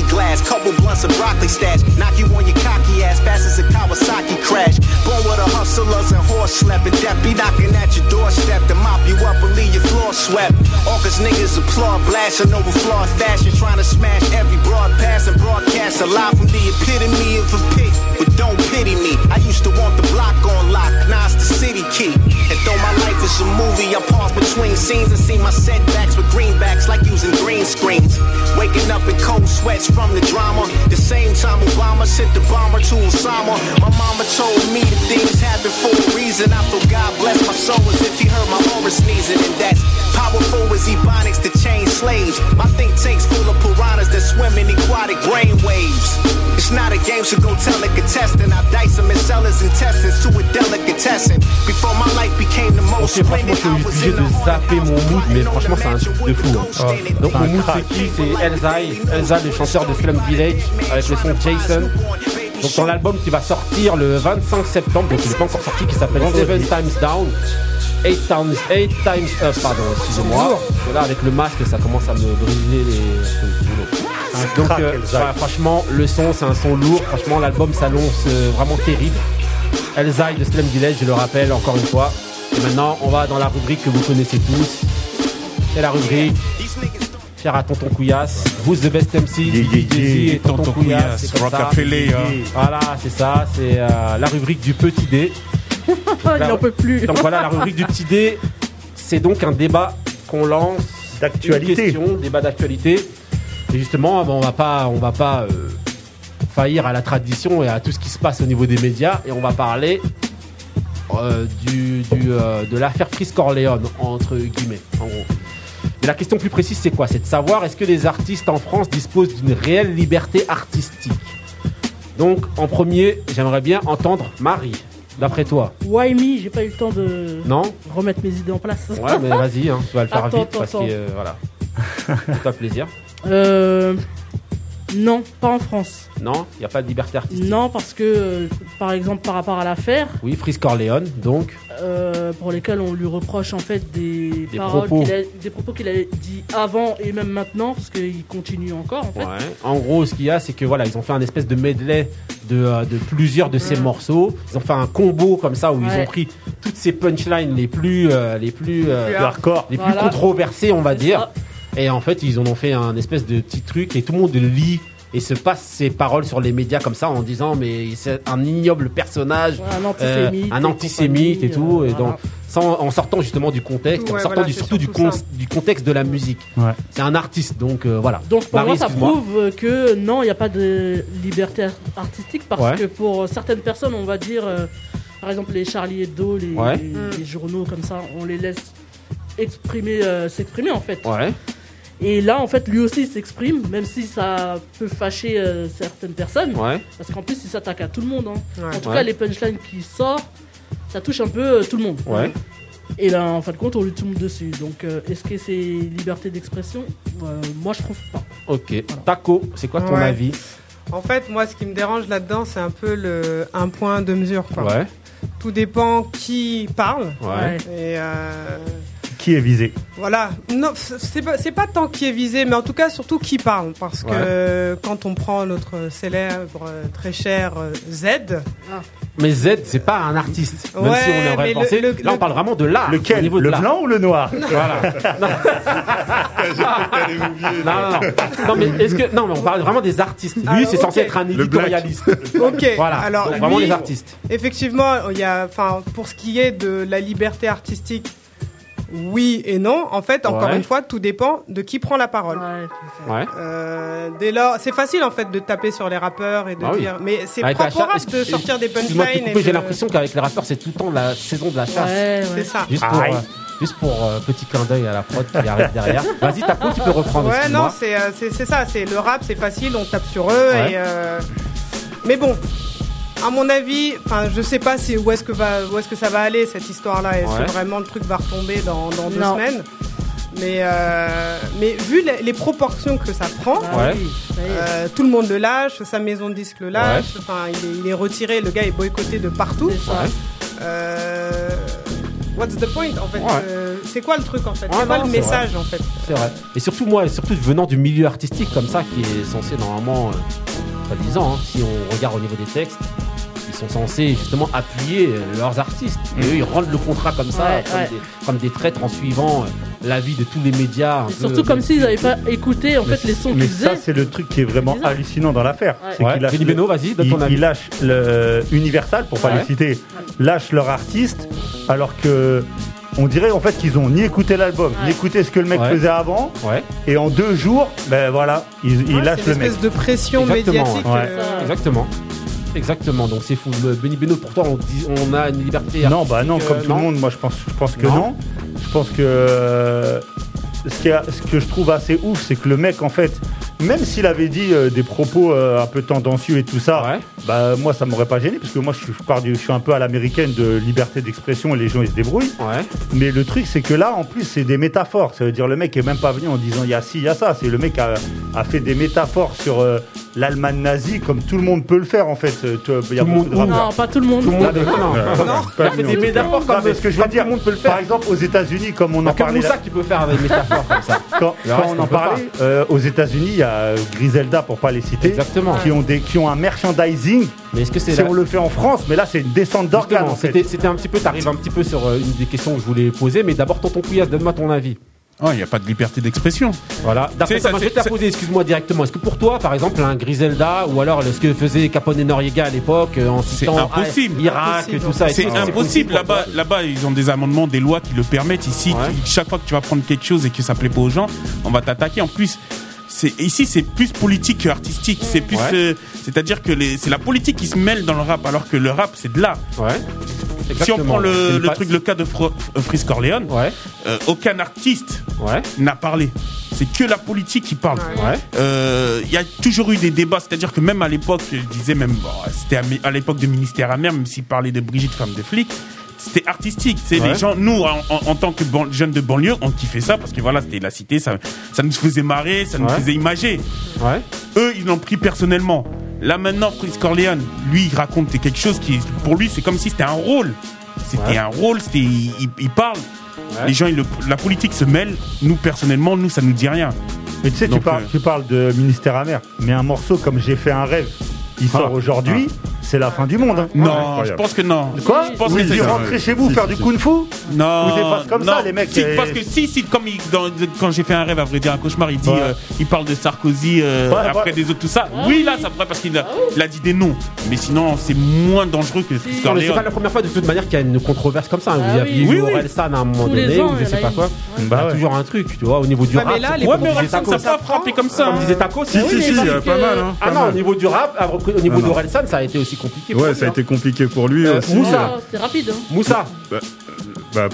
glass, couple blunts of broccoli stash. Knock you on your cocky ass fast as a Kawasaki crash. Born with a hustlers and horse slept. And death be knocking at your doorstep to mop you up and leave your floor swept. All cause niggas applaud, blasting over flawed fashion. Trying to smash every broad pass and broadcast alive from the epitome of a pit. But don't pity me. I used to want the block on lock, now it's the city key. And though my life is a movie, I pause between scenes and see my setbacks with greenbacks like using green screens. Waking up in cold sweats from the drama. The same time Obama sent the bomber to Osama. My mama told me that things happen for a reason. I feel God bless my soul as if he heard my aura sneezing. And that's powerful as ebonics to chain slaves. My think tank's full of piranhas that swim in aquatic brain waves. It's not a game, so go tell a contestant. I dice them and sell his intestines to a delicatessen. Before my life became the most Ok, franchement, splendid, je suis obligé de zapper mon mood, mais franchement, c'est un truc de fou. hein. Donc, mon mood, c'est qui C'est Elzai. Elzai, le chanteur de Slum Village, avec le son Jason. Donc, dans l'album qui va sortir le 25 septembre, donc il n'est pas encore sorti, qui s'appelle Seven Times Down. 8 times, eight times up, pardon, excusez-moi. Là, avec le masque, ça commence à me briser les. Un Donc, crack, euh, franchement, le son, c'est un son lourd. Franchement, l'album s'annonce euh, vraiment terrible. Elzai de Slum Village, je le rappelle encore une fois. Et maintenant, on va dans la rubrique que vous connaissez tous. C'est la rubrique Cher à Tonton Couillasse. Who's the best MC DJ et Tonton, Couillasse. Rockefeller, hein. Voilà, c'est ça. C'est euh, la rubrique du petit dé. Il n'en peut plus. Donc voilà, la rubrique du petit dé, c'est donc un débat qu'on lance. D'actualité. Débat d'actualité. Et justement, on va pas, on va pas euh, faillir à la tradition et à tout ce qui se passe au niveau des médias. Et on va parler euh, du, du, euh, de l'affaire Frisk Corleone, entre guillemets, en gros. Mais la question plus précise, c'est quoi? C'est de savoir est-ce que les artistes en France disposent d'une réelle liberté artistique? Donc, en premier, j'aimerais bien entendre Marie, d'après toi. Why me J'ai pas eu le temps de Non? remettre mes idées en place. Ouais, mais vas-y, hein, tu vas le faire Attends, vite attends, parce que euh, voilà. Plaisir. Euh, non, pas en France. Non, il n'y a pas de liberté artistique. Non, parce que, euh, par exemple, par rapport à l'affaire, Oui, Frisk Corleone, donc. euh, pour lesquels on lui reproche en fait des, Des paroles propos. qu'il a- des propos qu'il a dit avant et même maintenant, parce qu'il continue encore en fait. Ouais. En gros, ce qu'il y a, c'est que voilà, ils ont fait un espèce de medley de, euh, de plusieurs de ces morceaux. Ils ont fait un combo comme ça où ils Ouais. ont pris toutes ces punchlines les plus, euh, les plus, euh, Plus hardcore. les plus Voilà. controversées, on va dire. ça. Et en fait, ils en ont fait un espèce de petit truc et tout le monde lit et se passe ses paroles sur les médias comme ça en disant mais c'est un ignoble personnage, Ouais, un antisémite euh, un et antisémite et tout. euh, et donc, voilà. sans, en sortant justement du contexte, en sortant voilà, du, c'est surtout du, con- contexte de la musique. Ouais. C'est un artiste, donc euh, voilà. Donc pour Marie, moi, ça prouve que non, il n'y a pas de liberté ar- artistique parce Ouais. que pour certaines personnes, on va dire, euh, par exemple les Charlie Hebdo, les, Ouais. les- les journaux comme ça, on les laisse exprimer, euh, s'exprimer en fait. Et là, en fait, lui aussi il s'exprime, même si ça peut fâcher euh, certaines personnes, Ouais. parce qu'en plus, il s'attaque à tout le monde. hein. Ouais. En tout Ouais. cas, les punchlines qui sortent, ça touche un peu euh, tout le monde. Ouais. Et là, en fin de compte, on lui tombe dessus. Donc, euh, est-ce que c'est liberté d'expression? Euh, Moi, je trouve pas. Ok. Taco, c'est quoi ton Ouais. avis? En fait, moi, ce qui me dérange là-dedans, c'est un peu le un point de mesure. Quoi. Ouais. Tout dépend qui parle. Ouais. Et euh, Qui est visé voilà. Non, c'est pas, c'est pas tant qui est visé, mais en tout cas, surtout qui parle. Parce que Ouais. quand on prend notre célèbre, euh, très cher euh, Z, Mais Z, c'est pas un artiste. Même Ouais, si on le Là, on le- parle vraiment de l'art. au Lequel niveau de Le blanc ou le noir Voilà. non. non, non, non. Non, mais est-ce que non, mais on parle vraiment des artistes. Lui, c'est censé être un éditorialiste. ok. Voilà. Alors, Donc, vraiment lui, les artistes. Effectivement, il y a, enfin, pour ce qui est de la liberté artistique, oui et non. En fait, encore Ouais. une fois, tout dépend de qui prend la parole. Ouais. Euh, dès lors, c'est facile en fait de taper sur les rappeurs et de Ah oui. dire, mais c'est la propre au cha- rap est-ce- de sortir des de punchlines. J'ai l'impression qu'avec les rappeurs, c'est tout le temps la saison de la chasse. Ouais, ouais. C'est ça. Juste pour, Aïe. euh, juste pour euh, petit clin d'œil à la prod qui arrive derrière. Vas-y, Taco, tu peux reprendre. Ouais, non, c'est euh, c'est ça. C'est le rap, c'est facile, on tape sur eux. Ouais. Et, euh, Mais bon, à mon avis, enfin, je sais pas si où est-ce que va, où est-ce que ça va aller cette histoire-là. Est-ce Ouais. que vraiment le truc va retomber dans, dans deux Non. semaines? Mais euh, mais vu les, les proportions que ça prend. Ah Ouais. euh, tout le monde le lâche, sa maison de disque le lâche, enfin il, est, il est retiré, le gars est boycotté de partout. C'est ça. Ouais. Euh, what's the point en fait? Ouais. Euh, C'est quoi le truc en fait? Ouais, C'est quoi non, le message en fait? C'est vrai. Et surtout, moi, surtout venant du milieu artistique comme ça, qui est censé normalement, pas disant, hein, si on regarde au niveau des textes, ils sont censés justement appuyer euh, leurs artistes. Et eux, ils rendent le contrat comme ça, Ouais, comme, ouais. Des, comme des traîtres en suivant euh, l'avis de tous les médias. peu, surtout comme euh, s'ils n'avaient pas écouté en fait les sons Mais qu'ils ça, faisaient. c'est le truc qui est vraiment hallucinant dans l'affaire. Ouais. C'est Ouais. qu'il lâche Benny le- Beno, vas-y, donne il, ton avis. il lâche le Universal, pour pas Ouais. les citer, lâche leur artiste, alors que on dirait en fait qu'ils ont ni écouté l'album, Ouais. ni écouté ce que le mec Ouais. faisait avant, Ouais, et en deux jours, ben voilà, ils, lâchent C'est le une mec. espèce de pression Exactement, médiatique. ouais. euh, exactement. Exactement, donc c'est fou. Benny Beno, pourtant, on, dit, on a une liberté. Non, bah non, comme euh, tout le monde, moi je pense, je pense que Non. non. Je pense que euh, ce, qui a- ce que je trouve assez ouf, c'est que le mec, en fait, même s'il avait dit euh, des propos euh, un peu tendancieux et tout ça, Ouais. bah moi ça m'aurait pas gêné parce que moi je pars du- je suis un peu à l'américaine de liberté d'expression et les gens ils se débrouillent. Ouais. Mais le truc c'est que là en plus c'est des métaphores. Ça veut dire le mec est même pas venu en disant il y a ci, il y a ça. C'est le mec a, a fait des métaphores sur euh, l'Allemagne nazie comme tout le monde peut le faire en fait. Tu vois, Il y a Tout le beaucoup de monde-. Non, pas tout le monde. Tout le monde. Non, non, non. pas Il a fait des métaphores Non, comme, mais ce que je veux dire, tout le monde peut le faire. par exemple aux États-Unis comme on Il y a en parlait Moussa là- qui peut faire des métaphores comme ça. quand, Le quand reste, on on en parlait, euh, aux États-Unis, il y a Griselda, pour pas les citer, Exactement. qui ont, des, qui ont un merchandising. Mais est-ce que c'est Si la- on le fait en France, mais là, c'est une descente d'organes. C'était un petit peu, t'arrives un petit peu sur euh, une des questions que je voulais poser, mais d'abord tonton Couillasse, donne-moi ton avis. Oh, Il n'y a pas de liberté d'expression. Voilà. D'après ça, je vais te poser, excuse-moi directement. Est-ce que pour toi, par exemple, un Griselda ou alors ce que faisait Capone Noriega à l'époque euh, en C'est citant impossible. Irak, Impossible. tout ça. C'est impossible là-bas. Là-bas, ils ont des amendements, des lois qui le permettent. Ici, Ouais. chaque fois que tu vas prendre quelque chose et que ça plaît pas aux gens, on va t'attaquer. En plus, c'est ici, c'est plus politique que artistique. C'est plus, Ouais. euh, c'est-à-dire que c'est la politique qui se mêle dans le rap, alors que le rap, c'est de l'art. Ouais. Si on prend le, truc, le cas de euh, Freeze Corleone, Ouais. euh, aucun artiste Ouais. n'a parlé. C'est que la politique qui parle. Ouais. Euh, Il y a toujours eu des débats, c'est-à-dire que même à l'époque, je disais même, bon, c'était à, à l'époque de ministère amer, même s'il parlait de Brigitte femme de flic, c'était artistique. C'est Ouais. les gens, nous, en, en- en tant que ban- jeunes de banlieue, on kiffait ça parce que voilà, c'était la cité, ça, ça nous faisait marrer, ça nous Ouais. faisait imager. Ouais. Eux, ils l'ont pris personnellement. Là maintenant, Chris Corleone, lui, il raconte quelque chose qui, pour lui, c'est comme si c'était un rôle. C'était un rôle, c'était, il, il- il parle. Les gens, ils le- la politique se mêle. Nous, personnellement, nous, ça nous dit rien. Mais tu sais, tu parles, euh, tu parles de ministère amer, mais un morceau comme J'ai fait un rêve, il sort Ah. aujourd'hui, c'est c'est la fin du monde. hein. Non, je pense que non. Quoi Je pense Vous que c'est rentrez chez vous Si, faire si, du si. kung-fu Non, Ou des phrases comme ça, non. les mecs, Si, parce que si, si, comme il, dans- quand j'ai fait un rêve, à vrai dire, un cauchemar, il dit, Ouais. euh, il parle de Sarkozy euh, Ouais, après ouais. des autres, tout ça. Oui, là, ça pourrait parce qu'il a, il a dit des noms. Mais sinon, c'est moins dangereux que Non, Tristan mais c'est pas la première fois de toute manière qu'il y a une controverse comme ça. hein. Ah Vous aviez oui. eu Oui, oui. Orelsan à un moment Tous les donné, ans, ou je il y en sais a pas eu. quoi. Bah Il y a ouais. toujours un truc, tu vois, au niveau du rap. mais là, les Ouais, mais Orelsan, ça pas frappé comme ça. Comme hein. disait Taco, Si, c'est- si, euh, pas mal. Hein, Ah pas non, au mal. niveau du rap, qu'au niveau Non, non. d'Orelsan, ça a été aussi compliqué. pour Ouais, lui, ça a hein. été compliqué pour lui Euh, aussi. Moussa. C'est rapide. hein. Moussa, Bah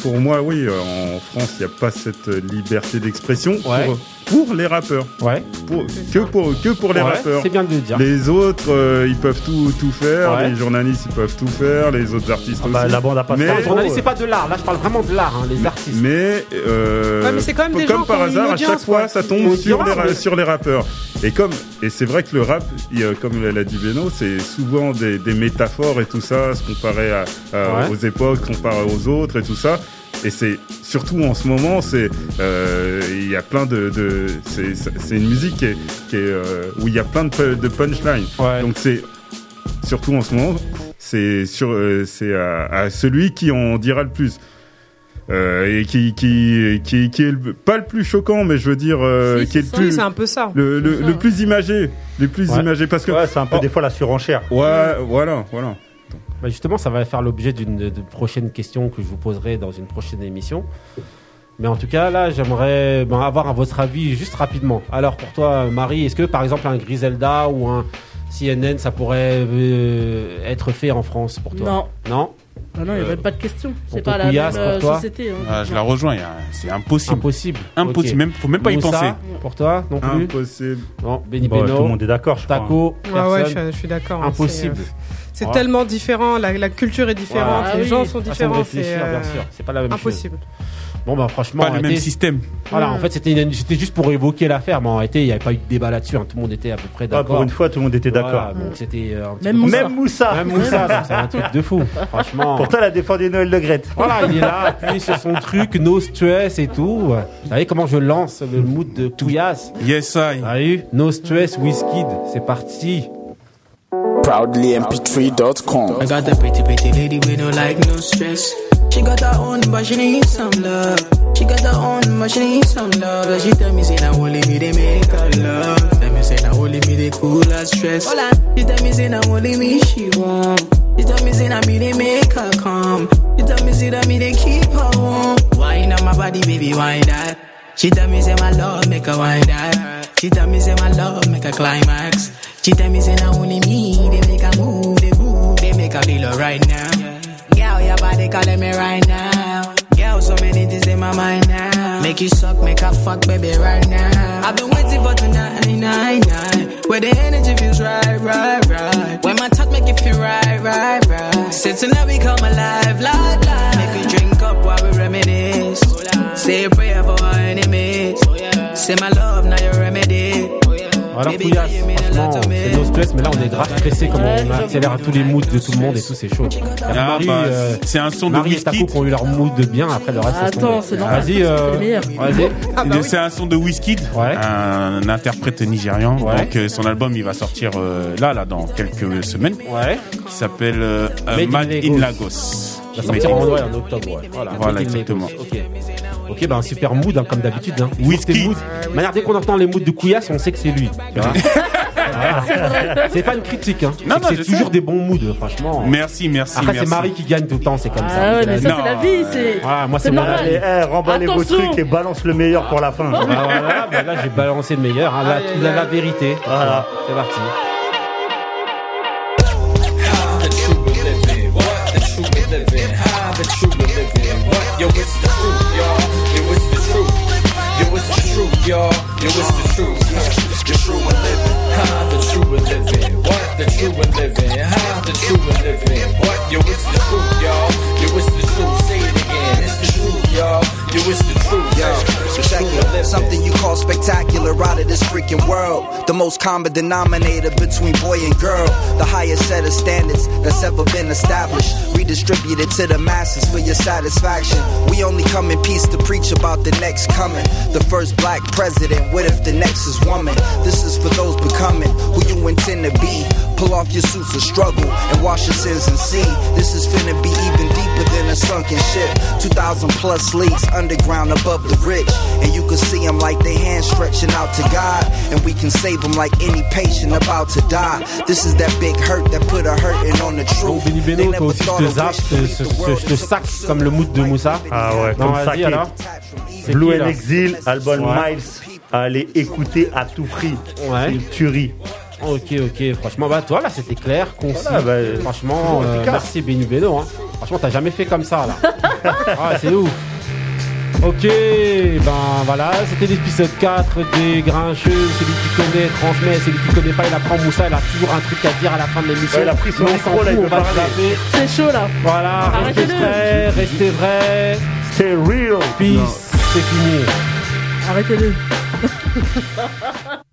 pour moi, oui, euh, en France, il n'y a pas cette liberté d'expression Ouais. pour, pour les rappeurs. ouais, Pour, que, pour, que pour les Ouais, rappeurs. c'est bien de le dire. Les autres, euh, ils peuvent tout, tout faire. Ouais. Les journalistes, ils peuvent tout faire. Les autres artistes Ah bah, aussi. la bande à pas Mais- Non, le journaliste, c'est pas de l'art. Là, je parle vraiment de l'art, hein, les artistes. Mais, euh, Ouais, mais c'est quand même des comme gens par hasard, à chaque fois, quoi, ça tombe sur les, audience, ra- mais- sur les rappeurs. Et comme, et c'est vrai que le rap, il a- comme l'a dit Beno, c'est souvent des, des métaphores et tout ça, se comparer à, à- Ouais. aux époques, comparé aux autres et tout ça. Et c'est surtout en ce moment, c'est euh, il y a plein de, de c'est une musique qui est, qui est, euh, où il y a plein de, pu- de punchlines. Ouais. Donc c'est surtout en ce moment, c'est sur euh, c'est à, à celui qui en dira le plus. Euh, et qui qui, qui qui est le- pas le plus choquant mais je veux dire euh, Si, qui est le plus Oui, c'est un peu ça. le, le, ça. le plus imagé les plus Ouais. imagés parce que Ouais, c'est un peu Oh. des fois la surenchère. ouais voilà voilà Bah, justement, ça va faire l'objet d'une prochaine question que je vous poserai dans une prochaine émission. Mais en tout cas, là, j'aimerais ben, avoir à votre avis juste rapidement. Alors, pour toi, Marie, est-ce que par exemple un Griselda ou un CNN, ça pourrait euh, être fait en France pour toi? Non. Non? Ah non, il n'y a Euh, même pas de question. C'est pas la Couillasse, même pour euh, toi? société. hein. Ah, je la rejoins, c'est impossible. Impossible. Impossible, Ok. même, faut même pas y penser. Pour toi, non plus? Impossible Non, Benny Bon, Beno, tout le monde est d'accord, je crois. Taco, Ouais, ouais, je, suis- je suis d'accord. hein, Impossible. C'est, Ouais. tellement différent, la, la culture est différente, Ah les oui. gens sont de différents. réfléchir, C'est bien euh, sûr. C'est pas la même impossible. chose. Bon, bah franchement, Pas le même arrêtez. système. Voilà, Mm. en fait, c'était juste pour évoquer l'affaire, mais en réalité, il n'y avait pas eu de débat là-dessus. hein. Tout le monde était à peu près Ah, d'accord. pour une fois, tout le monde était d'accord. Voilà, c'était euh, Même Moussa. Même Moussa. Même c'est un truc de fou. Franchement. Pourtant, elle a défendu Noël Le Grette. Voilà, il est là, appuyé sur son truc, no stress et tout. Vous savez comment je lance le mood de Couillasse? Yes, I. Vous avez No stress, Wizkid. C'est parti. ProudlyMP3.com. I got that pretty, pretty lady with no like, no stress. She got her own, but she need some love. She got her own, but she need some love. And she tell me, say, now only me, they make her love. Tell me, say, now only me, they cool her stress. Hold on. She tell me, say, now only me, she warm. She tell me, say, now me, they make her calm. She tell me, say, that me, they keep her warm. Wine on my body, baby, wine that. She tell me, say, my love, make her wine that. She tell me, say, my love, make her climax. She tell me, say, now only me, they make her move, they move, they make her feel alright now. Girl, your body calling me right now. Girl, so many things in my mind now. Make you suck, make her fuck, baby, right now. I've been waiting for tonight, night, night. Where the energy feels right, right, right. When my touch make you feel right, right, right. Say tonight we come alive, live, live. Make we drink up while we reminisce. Say a prayer for our enemies. Oh, say my love, now your remedy. Alors, Couillasse, franchement, c'est no stress, mais là, on est grave pressé, comme on accélère tous les moods de tout le monde et tout, c'est chaud. Ah, Marie, bah, euh, c'est un son de Marie et Taco ont eu leur mood bien, après le reste, Attends, c'est normal. Vas-y, euh, vas-y. Ah bah. C'est un son de Wizkid, Ouais. un interprète nigérian. Ouais. Donc euh, son album il va sortir euh, là, là, dans quelques semaines, Ouais. qui s'appelle euh, Mad Lagos. in Lagos. Ça va sortir en, ouais, en octobre, ouais. Voilà, exactement. Ok. Ok, bah un super mood, hein, comme d'habitude. Hein. Whisky. C'est mood. Manière, dès qu'on entend les moods de Couillasse, on sait que c'est lui. C'est pas une critique, hein. Non, C'est toujours sais. des bons moods, franchement. Merci, merci, Après, c'est Marie qui gagne tout le temps, c'est comme ça. Ah ouais, C'est la mais ça, c'est la vie. C'est Voilà, moi, c'est normal. Allez, eh, remballez vos trucs et balance le meilleur pour la fin. Bah voilà, bah là j'ai balancé le meilleur, hein. là as la vérité. Voilà. C'est parti. Y'all, yo it's the truth, the true living, how the true living, what? The true living, how the true living, what? Yo it's the truth, y'all, yo it's the truth, say it y'all, yo it's the truth, Yo, so check it. Something you call spectacular out of this freaking world. The most common denominator between boy and girl. The highest set of standards that's ever been established. Redistributed to the masses for your satisfaction. We only come in peace to preach about the next coming. The first black president, what if the next is woman? This is for those becoming who you intend to be. Pull off your suits of struggle and wash your sins and see. This is finna be even deeper than a sunken ship. 2,000 plus leagues underground above the rich. And you can see them like they hands stretching out to God. And we can save them like any patient about to die. This is that big hurt that put a hurting on the truth. Benny Beno, toi aussi, je te zappe, je te- je te- je te sac comme le mood de Moussa. Ah ouais, comme saqué. alors. Blue là Exile, album Ouais. Miles, à aller écouter à tout prix. Ouais. C'est une tuerie. Ok, ok, franchement, bah toi là c'était clair, concis. Voilà, bah, franchement, euh, merci Benny Beno. Hein. Franchement, t'as jamais fait comme ça là. ah, c'est ouf. Ok, ben voilà, c'était l'épisode 4 des Grincheux. Celui qui connaît transmet, celui qui connaît pas il apprend Moussa. Il a toujours un truc à dire à la fin de l'émission. Ouais, il a pris son Mais on micro, s'en là, il va. C'est chaud là. Voilà, restez frais, restez vrais. C'est real. Peace, c'est fini. Arrêtez-le.